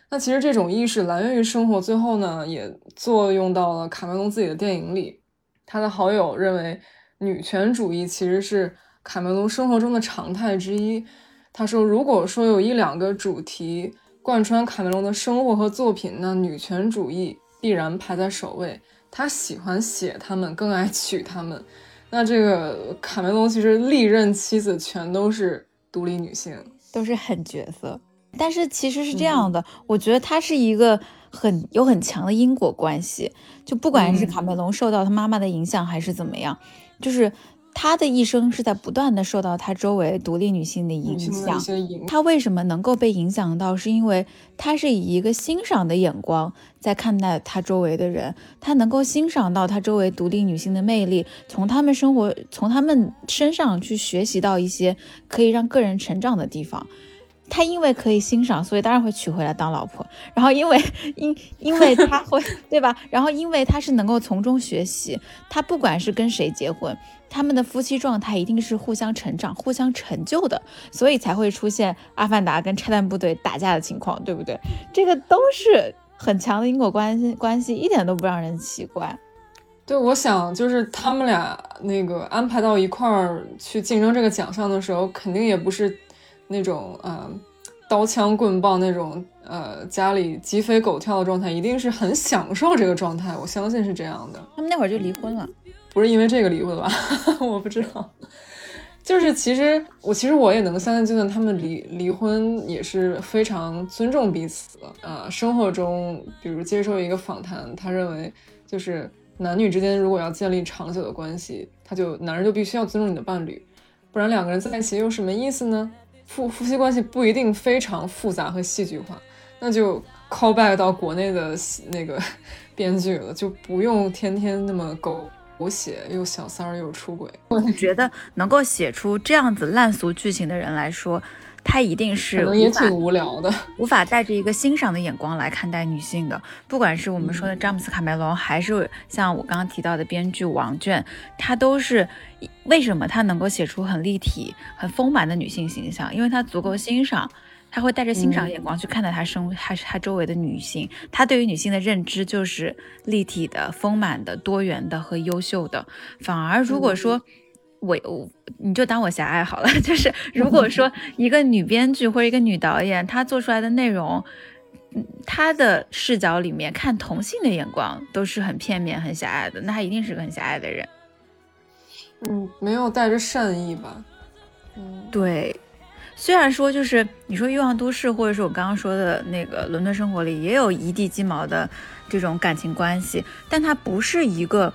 Speaker 2: 那其实这种意识来源于生活，最后呢也作用到了卡梅隆自己的电影里。他的好友认为，女权主义其实是卡梅隆生活中的常态之一。他说，如果说有一两个主题。贯穿卡梅隆的生活和作品，那女权主义必然排在首位。他喜欢写他们，更爱娶他们。那这个卡梅隆其实历任妻子全都是独立女性，
Speaker 1: 都是狠角色。但是其实是这样的，嗯、我觉得他是一个很有很强的因果关系。就不管是卡梅隆受到他妈妈的影响，还是怎么样，嗯、就是。她的一生是在不断的受到她周围独立女性的影响。她为什么能够被影响到？是因为她是以一个欣赏的眼光在看待她周围的人，她能够欣赏到她周围独立女性的魅力，从她们生活，从她们身上去学习到一些可以让个人成长的地方。他因为可以欣赏，所以当然会娶回来当老婆。然后因为 因因为他会 对吧？然后因为他是能够从中学习，他不管是跟谁结婚，他们的夫妻状态一定是互相成长、互相成就的，所以才会出现阿凡达跟拆弹部队打架的情况，对不对？这个都是很强的因果关系，关系一点都不让人奇怪。
Speaker 2: 对，我想就是他们俩那个安排到一块儿去竞争这个奖项的时候，肯定也不是。那种呃，刀枪棍棒那种呃，家里鸡飞狗跳的状态，一定是很享受这个状态。我相信是这样的。
Speaker 1: 他们那会儿就离婚了，
Speaker 2: 不是因为这个离婚吧？我不知道。就是其实我其实我也能相信，就算他们离离婚，也是非常尊重彼此。呃，生活中，比如接受一个访谈，他认为就是男女之间如果要建立长久的关系，他就男人就必须要尊重你的伴侣，不然两个人在一起有什么意思呢？夫夫妻关系不一定非常复杂和戏剧化，那就 call back 到国内的那个 编剧了，就不用天天那么狗狗血，又小三儿又出轨。
Speaker 1: 我觉得能够写出这样子烂俗剧情的人来说。他一定是
Speaker 2: 可能也挺无聊的，
Speaker 1: 无法带着一个欣赏的眼光来看待女性的。不管是我们说的詹姆斯卡梅隆，还是像我刚刚提到的编剧王倦，他都是为什么他能够写出很立体、很丰满的女性形象？因为他足够欣赏，他会带着欣赏眼光去看待他生，还是他周围的女性。他对于女性的认知就是立体的、丰满的、多元的和优秀的。反而如果说，我我你就当我狭隘好了，就是如果说一个女编剧或者一个女导演，她做出来的内容，嗯，她的视角里面看同性的眼光都是很片面、很狭隘的，那她一定是个很狭隘的人。
Speaker 2: 嗯，没有带着善意吧？嗯，
Speaker 1: 对。虽然说就是你说《欲望都市》或者是我刚刚说的那个《伦敦生活》里也有一地鸡毛的这种感情关系，但它不是一个，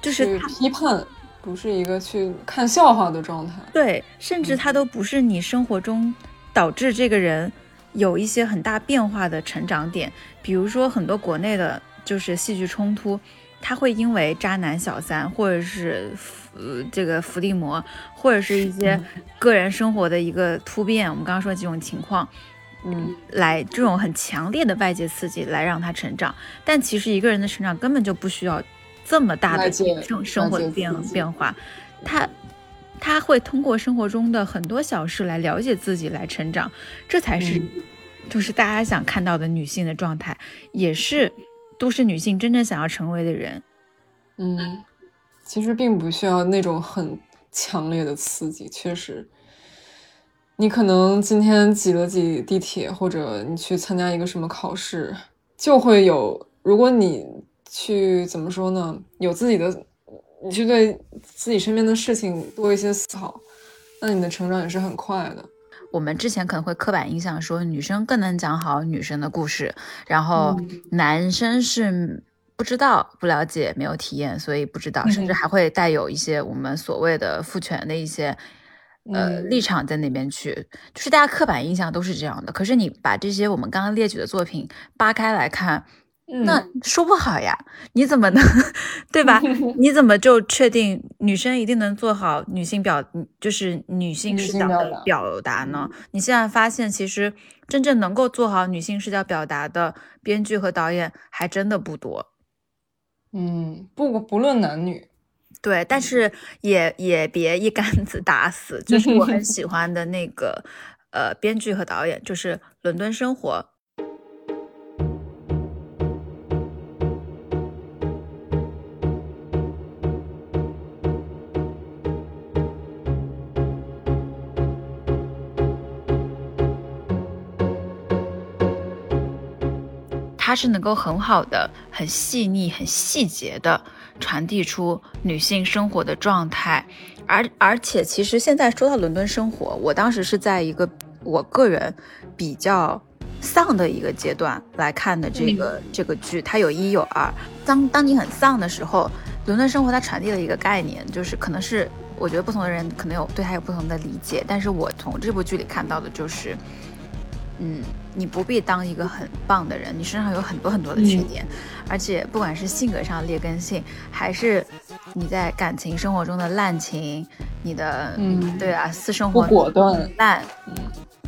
Speaker 1: 就是
Speaker 2: 批判。不是一个去看笑话的状态，
Speaker 1: 对，甚至他都不是你生活中导致这个人有一些很大变化的成长点。比如说很多国内的，就是戏剧冲突，他会因为渣男小三，或者是呃这个伏地魔，或者是一些个人生活的一个突变，我们刚刚说几种情况，嗯，来这种很强烈的外界刺激来让他成长。但其实一个人的成长根本就不需要。这么大的这种生活的变变化，他他会通过生活中的很多小事来了解自己，来成长，这才是就是大家想看到的女性的状态，也是都市女性真正想要成为的人。
Speaker 2: 嗯，其实并不需要那种很强烈的刺激，确实，你可能今天挤了挤地铁，或者你去参加一个什么考试，就会有，如果你。去怎么说呢？有自己的，你去对自己身边的事情多一些思考，那你的成长也是很快的。
Speaker 1: 我们之前可能会刻板印象说女生更能讲好女生的故事，然后男生是不知道、不了解、没有体验，所以不知道，甚至还会带有一些我们所谓的父权的一些呃立场在那边去，就是大家刻板印象都是这样的。可是你把这些我们刚刚列举的作品扒开来看。那说不好呀，你怎么能，对吧？你怎么就确定女生一定能做好女性表，就是女性视角的表达呢？你现在发现，其实真正能够做好女性视角表达的编剧和导演还真的不多。
Speaker 2: 嗯，不不论男女，
Speaker 1: 对，但是也也别一竿子打死。就是我很喜欢的那个呃编剧和导演，就是《伦敦生活》。它是能够很好的、很细腻、很细节的传递出女性生活的状态，而而且其实现在说到伦敦生活，我当时是在一个我个人比较丧的一个阶段来看的这个这个剧，它有一有二。当当你很丧的时候，伦敦生活它传递了一个概念，就是可能是我觉得不同的人可能有对它有不同的理解，但是我从这部剧里看到的就是。嗯，你不必当一个很棒的人，你身上有很多很多的缺点，而且不管是性格上劣根性，还是你在感情生活中的滥情，你的嗯，对啊，私生活
Speaker 2: 不果断
Speaker 1: 烂，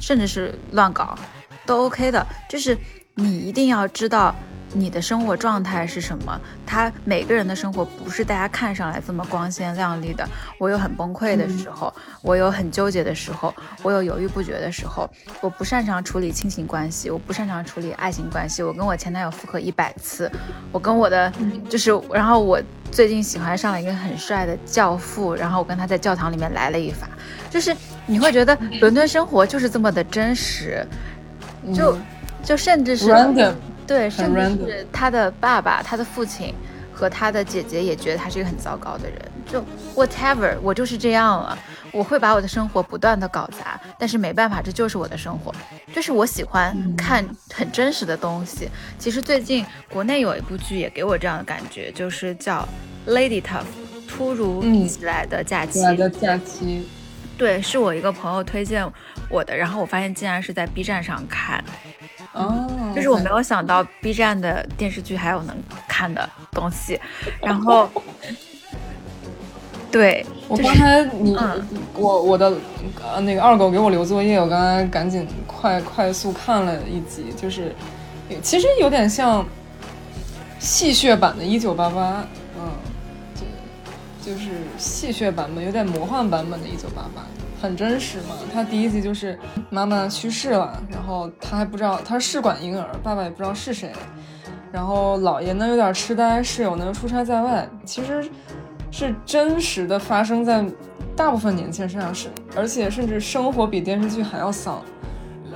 Speaker 1: 甚至是乱搞，都 OK 的。就是你一定要知道。你的生活状态是什么？他每个人的生活不是大家看上来这么光鲜亮丽的。我有很崩溃的时候，我有很纠结的时候，我有犹豫不决的时候。我不擅长处理亲情关系，我不擅长处理爱情关系。我跟我前男友复合一百次，我跟我的就是，然后我最近喜欢上了一个很帅的教父，然后我跟他在教堂里面来了一发。就是你会觉得伦敦生活就是这么的真实，就就甚至是。对，甚至是他的爸爸、他的父亲和他的姐姐也觉得他是一个很糟糕的人。就 whatever，我就是这样了。我会把我的生活不断的搞砸，但是没办法，这就是我的生活。就是我喜欢看很真实的东西。其实最近国内有一部剧也给我这样的感觉，就是叫《Lady Tough》，突如其来的假期。
Speaker 2: 来的假期。
Speaker 1: 对，是我一个朋友推荐我的，然后我发现竟然是在 B 站上看。
Speaker 2: 哦，
Speaker 1: 就是我没有想到 B 站的电视剧还有能看的东西，然后，对
Speaker 2: 我刚才你我我的呃那个二狗给我留作业，我刚才赶紧快快速看了一集，就是其实有点像戏谑版的《一九八八》，嗯，就就是戏谑版本，有点魔幻版本的《一九八八》。很真实嘛，他第一集就是妈妈去世了，然后他还不知道他是试管婴儿，爸爸也不知道是谁，然后姥爷呢有点痴呆，室友呢又出差在外，其实是真实的发生在大部分年轻人身上，是而且甚至生活比电视剧还要丧。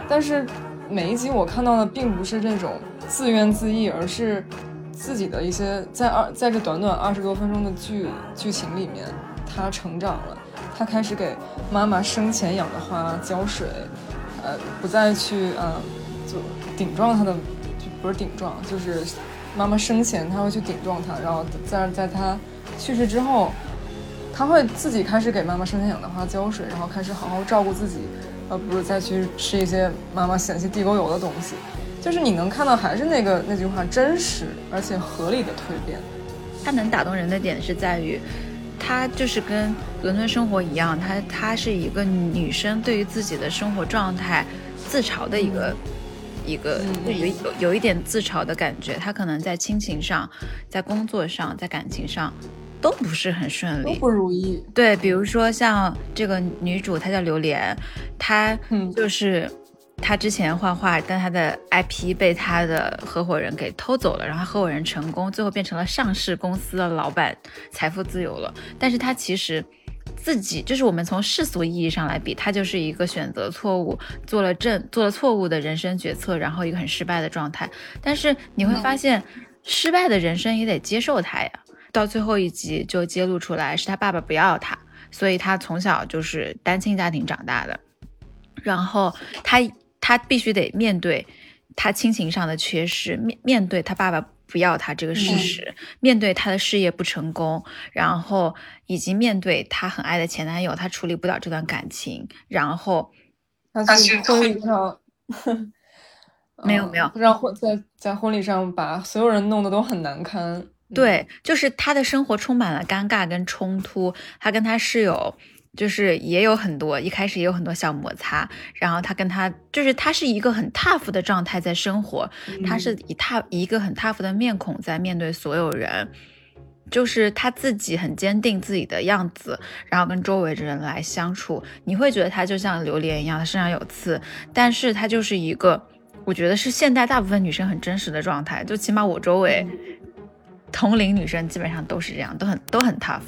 Speaker 2: 但是每一集我看到的并不是这种自怨自艾，而是自己的一些在二在这短短二十多分钟的剧剧情里面，他成长了。他开始给妈妈生前养的花浇水，呃，不再去呃，就顶撞他的，就不是顶撞，就是妈妈生前他会去顶撞他，然后在在他去世之后，他会自己开始给妈妈生前养的花浇水，然后开始好好照顾自己，而不是再去吃一些妈妈嫌弃地沟油的东西。就是你能看到还是那个那句话，真实而且合理的蜕变。
Speaker 1: 他能打动人的点是在于。她就是跟伦敦生活一样，她她是一个女生对于自己的生活状态自嘲的一个一个有有有一点自嘲的感觉。她可能在亲情上、在工作上、在感情上都不是很顺利，
Speaker 2: 都不如意。
Speaker 1: 对，比如说像这个女主，她叫榴莲，她就是。他之前画画，但他的 IP 被他的合伙人给偷走了，然后合伙人成功，最后变成了上市公司的老板，财富自由了。但是他其实自己，就是我们从世俗意义上来比，他就是一个选择错误，做了正做了错误的人生决策，然后一个很失败的状态。但是你会发现，失败的人生也得接受他呀。到最后一集就揭露出来，是他爸爸不要他，所以他从小就是单亲家庭长大的，然后他。他必须得面对他亲情上的缺失，面面对他爸爸不要他这个事实，面对他的事业不成功，然后以及面对他很爱的前男友，他处理不了这段感情，然后
Speaker 2: 他去婚礼上，
Speaker 1: 没有没有，
Speaker 2: 让婚在在婚礼上把所有人弄得都很难堪。
Speaker 1: 对，就是他的生活充满了尴尬跟冲突，他跟他室友。就是也有很多，一开始也有很多小摩擦，然后他跟他就是他是一个很 tough 的状态在生活，他是以他一个很 tough 的面孔在面对所有人，就是他自己很坚定自己的样子，然后跟周围的人来相处，你会觉得他就像榴莲一样，他身上有刺，但是他就是一个，我觉得是现代大部分女生很真实的状态，就起码我周围同龄女生基本上都是这样，都很都很 tough，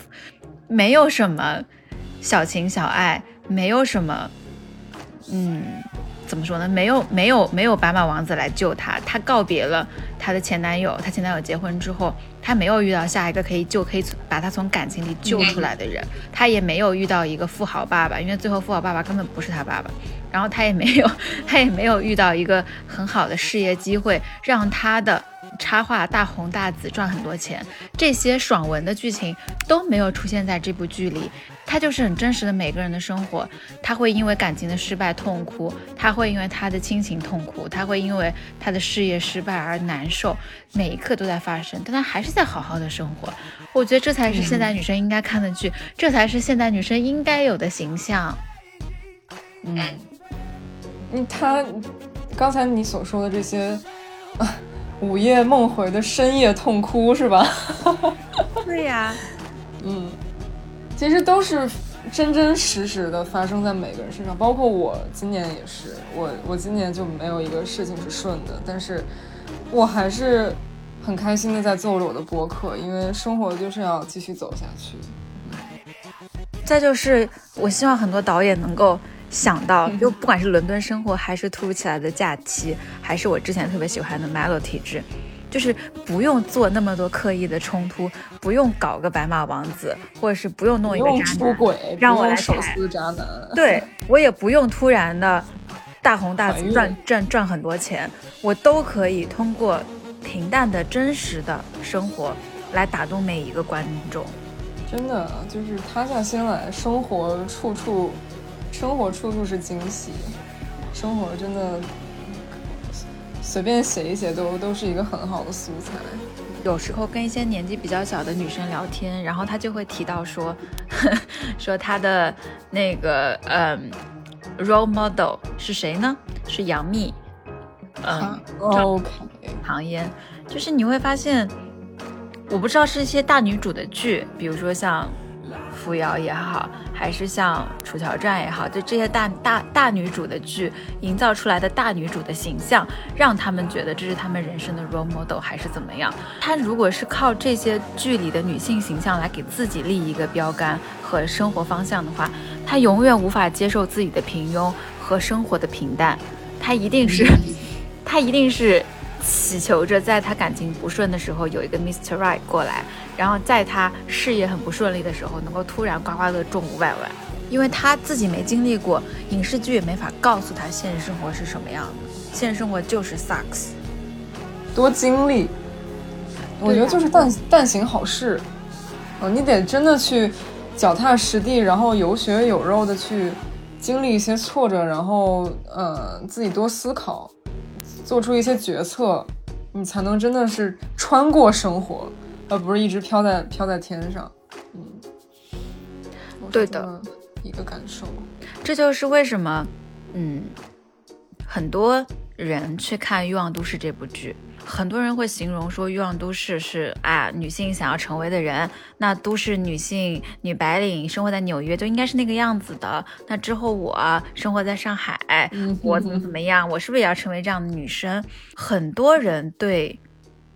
Speaker 1: 没有什么。小情小爱没有什么，嗯，怎么说呢？没有没有没有白马王子来救她，她告别了她的前男友，她前男友结婚之后，她没有遇到下一个可以救可以把她从感情里救出来的人，她也没有遇到一个富豪爸爸，因为最后富豪爸爸根本不是她爸爸，然后她也没有 她也没有遇到一个很好的事业机会，让她的插画大红大紫赚很多钱，这些爽文的剧情都没有出现在这部剧里。它就是很真实的每个人的生活，他会因为感情的失败痛哭，他会因为他的亲情痛哭，他会因为他的事业失败而难受，每一刻都在发生，但他还是在好好的生活。我觉得这才是现代女生应该看的剧，这才是现代女生应该有的形象。
Speaker 2: 嗯，嗯，他刚才你所说的这些，午夜梦回的深夜痛哭是吧？
Speaker 1: 对呀，
Speaker 2: 嗯，其实都是真真实实的发生在每个人身上，包括我今年也是，我我今年就没有一个事情是顺的，但是我还是很开心的在做着我的播客，因为生活就是要继续走下去。
Speaker 1: 再就是，我希望很多导演能够想到，就不管是伦敦生活，还是突如其来的假期，还是我之前特别喜欢的 Melo 体质，就是不用做那么多刻意的冲突，不用搞个白马王子，或者是不用弄一个渣
Speaker 2: 男出轨，
Speaker 1: 让我来
Speaker 2: 手撕渣男。
Speaker 1: 对我也不用突然的大红大紫赚赚赚很多钱，我都可以通过平淡的真实的生活来打动每一个观众。
Speaker 2: 真的就是塌下心来，生活处处，生活处处是惊喜，生活真的随便写一写都都是一个很好的素材。
Speaker 1: 有时候跟一些年纪比较小的女生聊天，然后她就会提到说，说她的那个嗯 role model 是谁呢？是杨幂。
Speaker 2: 嗯，OK，
Speaker 1: 唐嫣，就是你会发现。我不知道是一些大女主的剧，比如说像《扶摇》也好，还是像《楚乔传》也好，就这些大大大女主的剧营造出来的大女主的形象，让他们觉得这是他们人生的 role model，还是怎么样？她如果是靠这些剧里的女性形象来给自己立一个标杆和生活方向的话，她永远无法接受自己的平庸和生活的平淡，她一定是，她一定是。祈求着，在他感情不顺的时候，有一个 Mr. Right 过来，然后在他事业很不顺利的时候，能够突然刮刮乐中五百万。因为他自己没经历过，影视剧也没法告诉他现实生活是什么样的。现实生活就是 sucks，
Speaker 2: 多经历。我觉得就是但但行好事。哦，你得真的去脚踏实地，然后有血有肉的去经历一些挫折，然后呃自己多思考。做出一些决策，你才能真的是穿过生活，而不是一直飘在飘在天上。嗯，
Speaker 1: 对的，
Speaker 2: 一个感受。
Speaker 1: 这就是为什么，嗯，很多人去看《欲望都市》这部剧。很多人会形容说，欲望都市是啊，女性想要成为的人。那都市女性、女白领生活在纽约就应该是那个样子的。那之后我生活在上海，我怎么怎么样？我是不是也要成为这样的女生？很多人对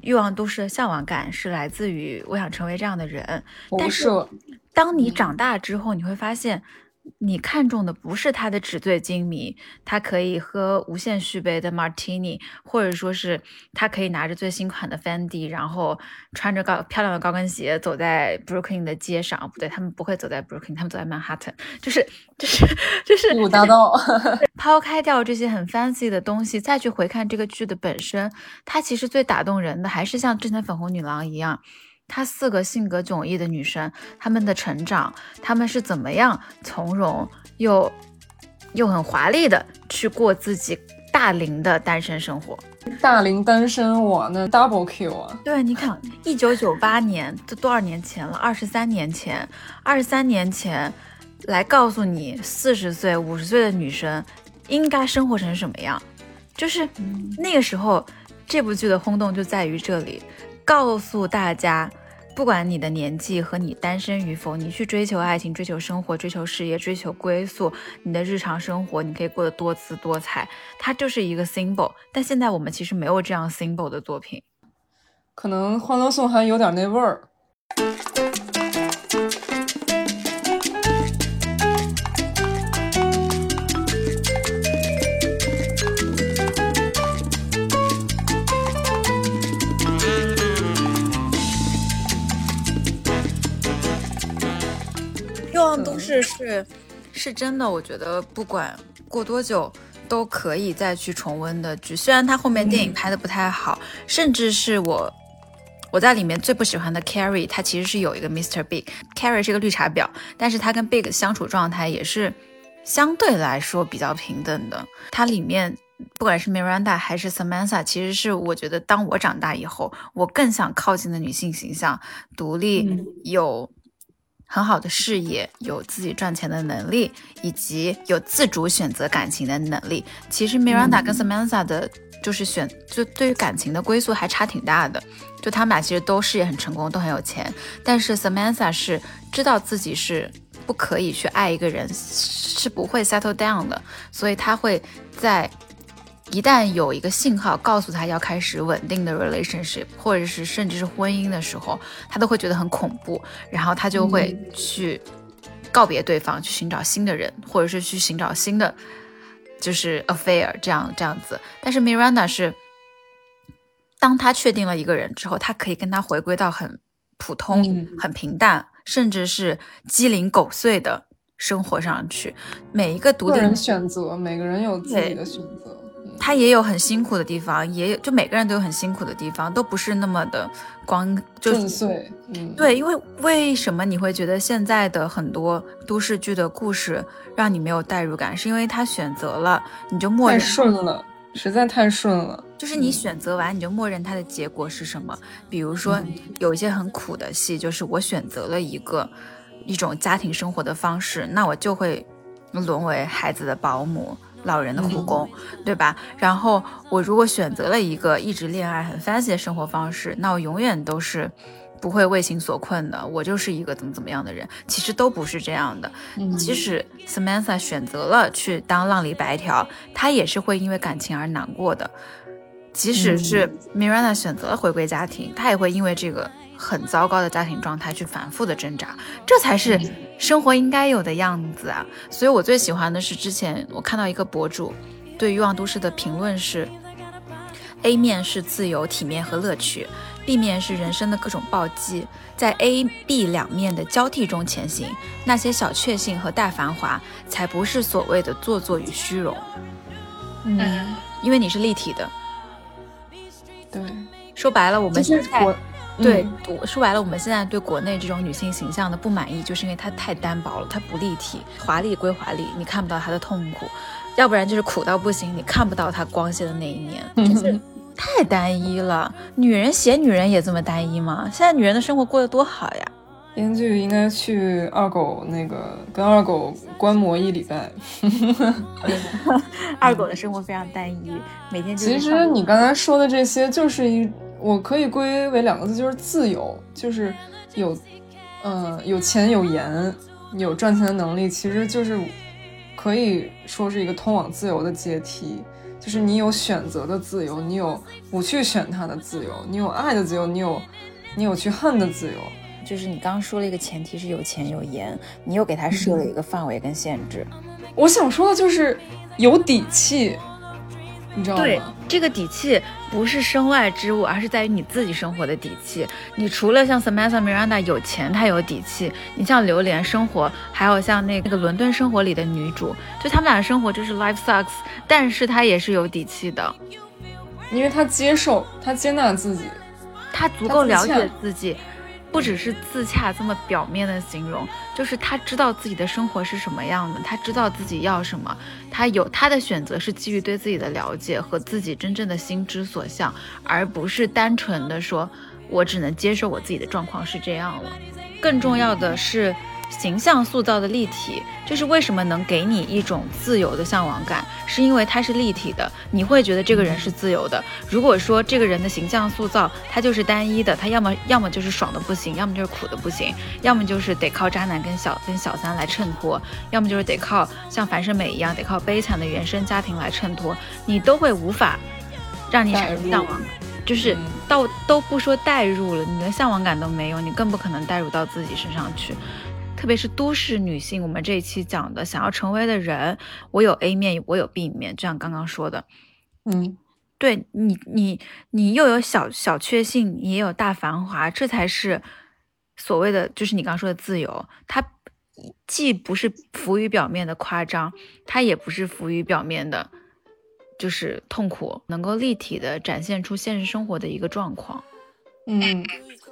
Speaker 1: 欲望都市的向往感是来自于我想成为这样的人。但是当你长大之后，你会发现。你看中的不是他的纸醉金迷，他可以喝无限续杯的 Martini，或者说是他可以拿着最新款的 Fendi，然后穿着高漂亮的高跟鞋走在 Brooklyn 的街上。不对，他们不会走在 Brooklyn，他们走在 Manhattan，就是就是就是
Speaker 2: 五大道。
Speaker 1: 抛开掉这些很 fancy 的东西，再去回看这个剧的本身，它其实最打动人的还是像之前粉红女郎一样。她四个性格迥异的女生，她们的成长，她们是怎么样从容又又很华丽的去过自己大龄的单身生活？
Speaker 2: 大龄单身，我那 double Q 啊！
Speaker 1: 对，你看，一九九八年，这多少年前了？二十三年前，二十三年前，来告诉你，四十岁、五十岁的女生应该生活成什么样？就是那个时候，这部剧的轰动就在于这里，告诉大家。不管你的年纪和你单身与否，你去追求爱情、追求生活、追求事业、追求归宿，你的日常生活你可以过得多姿多彩，它就是一个 symbol。但现在我们其实没有这样 symbol 的作品，
Speaker 2: 可能《欢乐颂》还有点那味儿。
Speaker 1: 是是是真的，我觉得不管过多久都可以再去重温的剧。虽然它后面电影拍的不太好，甚至是我我在里面最不喜欢的 Carrie，他其实是有一个 Mr. Big。Carrie 是个绿茶婊，但是他跟 Big 相处状态也是相对来说比较平等的。它里面不管是 Miranda 还是 Samantha，其实是我觉得当我长大以后，我更想靠近的女性形象，独立有。很好的事业，有自己赚钱的能力，以及有自主选择感情的能力。其实 Miranda 跟 Samantha 的，就是选就对于感情的归宿还差挺大的。就他们俩其实都事业很成功，都很有钱，但是 Samantha 是知道自己是不可以去爱一个人，是不会 settle down 的，所以他会在。一旦有一个信号告诉他要开始稳定的 relationship，或者是甚至是婚姻的时候，他都会觉得很恐怖，然后他就会去告别对方，去寻找新的人，或者是去寻找新的就是 affair 这样这样子。但是 Miranda 是，当他确定了一个人之后，他可以跟他回归到很普通、很平淡，甚至是鸡零狗碎的生活上去。每一个独立
Speaker 2: 人选择，每个人有自己的选择。
Speaker 1: 他也有很辛苦的地方，也有就每个人都有很辛苦的地方，都不是那么的光
Speaker 2: 顺遂。嗯，
Speaker 1: 对，因为为什么你会觉得现在的很多都市剧的故事让你没有代入感？是因为他选择了，你就默认
Speaker 2: 太顺了，实在太顺了。
Speaker 1: 就是你选择完，你就默认它的结果是什么？比如说有一些很苦的戏，就是我选择了一个一种家庭生活的方式，那我就会沦为孩子的保姆。老人的护工，对吧？然后我如果选择了一个一直恋爱很 fancy 的生活方式，那我永远都是不会为情所困的。我就是一个怎么怎么样的人，其实都不是这样的。即使 Samantha 选择了去当浪里白条，她也是会因为感情而难过的。即使是 Miranda 选择了回归家庭，她也会因为这个。很糟糕的家庭状态去反复的挣扎，这才是生活应该有的样子啊！所以我最喜欢的是之前我看到一个博主对《欲望都市》的评论是：A 面是自由、体面和乐趣，B 面是人生的各种暴击，在 A、B 两面的交替中前行，那些小确幸和大繁华才不是所谓的做作与虚荣。
Speaker 2: 嗯，
Speaker 1: 因为你是立体的。
Speaker 2: 对，
Speaker 1: 说白了，我们
Speaker 2: 现在。
Speaker 1: 对，我说白了，我们现在对国内这种女性形象的不满意，就是因为它太单薄了，它不立体。华丽归华丽，你看不到她的痛苦；要不然就是苦到不行，你看不到她光鲜的那一面。就是太单一了。女人写女人也这么单一吗？现在女人的生活过得多好呀！
Speaker 2: 编剧应该去二狗那个跟二狗观摩一礼拜。
Speaker 1: 二狗的生活非常单一，每天。
Speaker 2: 其实你刚才说的这些，就是一。我可以归为两个字，就是自由，就是有，嗯，有钱有颜，有赚钱的能力，其实就是可以说是一个通往自由的阶梯。就是你有选择的自由，你有不去选它的自由，你有爱的自由，你有你有去恨的自由。
Speaker 1: 就是你刚刚说了一个前提是有钱有颜，你又给他设了一个范围跟限制。
Speaker 2: 我想说的就是有底气。你知道吗？
Speaker 1: 对，这个底气不是身外之物，而是在于你自己生活的底气。你除了像 Samantha Miranda 有钱，她有底气；你像榴莲生活，还有像那个伦敦生活里的女主，就他们俩的生活就是 life sucks，但是她也是有底气的，
Speaker 2: 因为她接受，她接纳自己，
Speaker 1: 她足够了解自己。不只是自洽这么表面的形容，就是他知道自己的生活是什么样的，他知道自己要什么，他有他的选择是基于对自己的了解和自己真正的心之所向，而不是单纯的说，我只能接受我自己的状况是这样了。更重要的是。形象塑造的立体，就是为什么能给你一种自由的向往感，是因为它是立体的，你会觉得这个人是自由的。如果说这个人的形象塑造他就是单一的，他要么要么就是爽的不行，要么就是苦的不行，要么就是得靠渣男跟小跟小三来衬托，要么就是得靠像樊胜美一样得靠悲惨的原生家庭来衬托，你都会无法让你产生向往，就是到都不说代入了，你的向往感都没有，你更不可能代入到自己身上去。特别是都市女性，我们这一期讲的想要成为的人，我有 A 面，我有 B 面，就像刚刚说的，
Speaker 2: 嗯，
Speaker 1: 对你，你，你又有小小确幸，你也有大繁华，这才是所谓的，就是你刚刚说的自由。它既不是浮于表面的夸张，它也不是浮于表面的，就是痛苦，能够立体的展现出现实生活的一个状况。
Speaker 2: 嗯，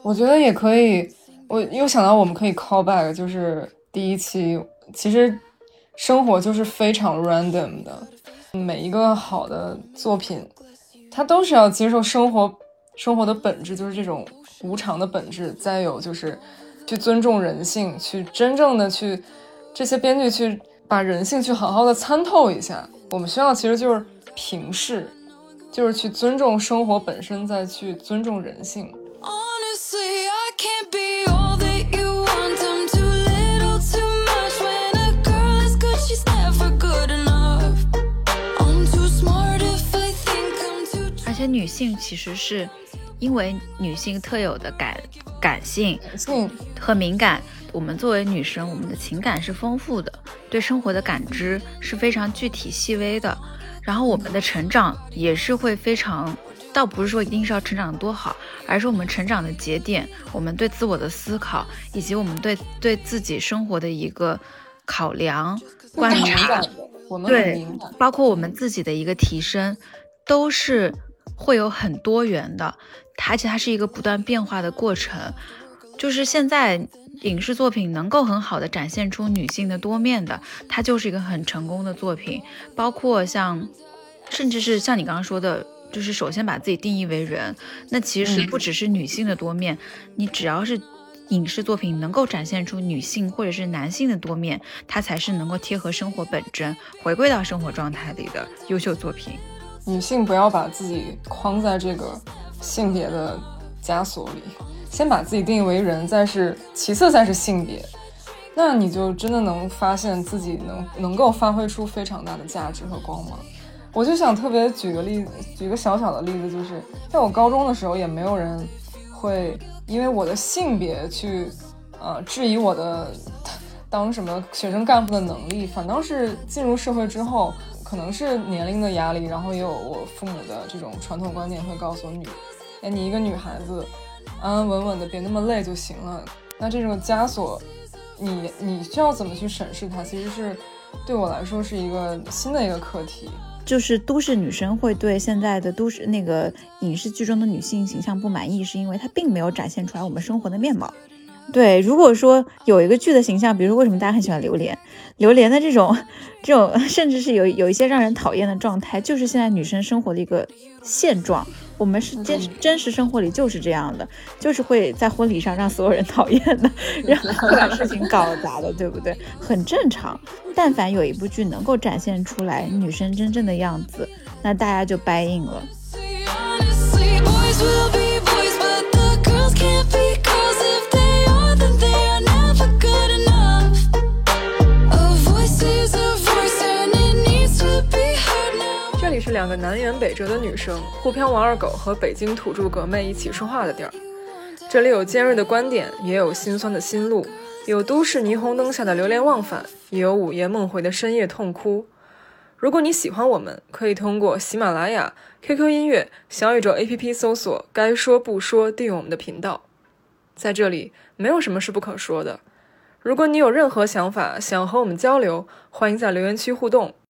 Speaker 2: 我觉得也可以。我又想到，我们可以 call back，就是第一期，其实生活就是非常 random 的，每一个好的作品，它都是要接受生活，生活的本质就是这种无常的本质。再有就是，去尊重人性，去真正的去这些编剧去把人性去好好的参透一下。我们需要其实就是平视，就是去尊重生活本身，再去尊重人性。
Speaker 1: 而且女性其实是。因为女性特有的感感性和敏感，我们作为女生，我们的情感是丰富的，对生活的感知是非常具体细微的。然后我们的成长也是会非常，倒不是说一定是要成长多好，而是我们成长的节点，我们对自我的思考，以及我们对对自己生活的一个考量、观察，对，包括我们自己的一个提升，都是会有很多元的。而且它是一个不断变化的过程，就是现在影视作品能够很好的展现出女性的多面的，它就是一个很成功的作品。包括像，甚至是像你刚刚说的，就是首先把自己定义为人，那其实不只是女性的多面，你只要是影视作品能够展现出女性或者是男性的多面，它才是能够贴合生活本真，回归到生活状态里的优秀作品。
Speaker 2: 女性不要把自己框在这个。性别的枷锁里，先把自己定义为人，再是其次再是性别，那你就真的能发现自己能能够发挥出非常大的价值和光芒。我就想特别举个例子，举个小小的例子，就是在我高中的时候，也没有人会因为我的性别去呃质疑我的当什么学生干部的能力，反倒是进入社会之后。可能是年龄的压力，然后也有我父母的这种传统观念会告诉我，女，哎，你一个女孩子，安安稳稳的，别那么累就行了。那这种枷锁，你你需要怎么去审视它？其实是对我来说是一个新的一个课题。
Speaker 1: 就是都市女生会对现在的都市那个影视剧中的女性形象不满意，是因为她并没有展现出来我们生活的面貌。对，如果说有一个剧的形象，比如说为什么大家很喜欢榴莲，榴莲的这种，这种甚至是有有一些让人讨厌的状态，就是现在女生生活的一个现状。我们是真真实生活里就是这样的，就是会在婚礼上让所有人讨厌的，让把事情搞砸的，对不对？很正常。但凡有一部剧能够展现出来女生真正的样子，那大家就掰硬了。
Speaker 2: 是两个南辕北辙的女生，沪漂王二狗和北京土著格妹一起说话的地儿。这里有尖锐的观点，也有心酸的心路；有都市霓虹灯下的流连忘返，也有午夜梦回的深夜痛哭。如果你喜欢我们，可以通过喜马拉雅、QQ 音乐、小宇宙 APP 搜索“该说不说”，订阅我们的频道。在这里，没有什么是不可说的。如果你有任何想法，想和我们交流，欢迎在留言区互动。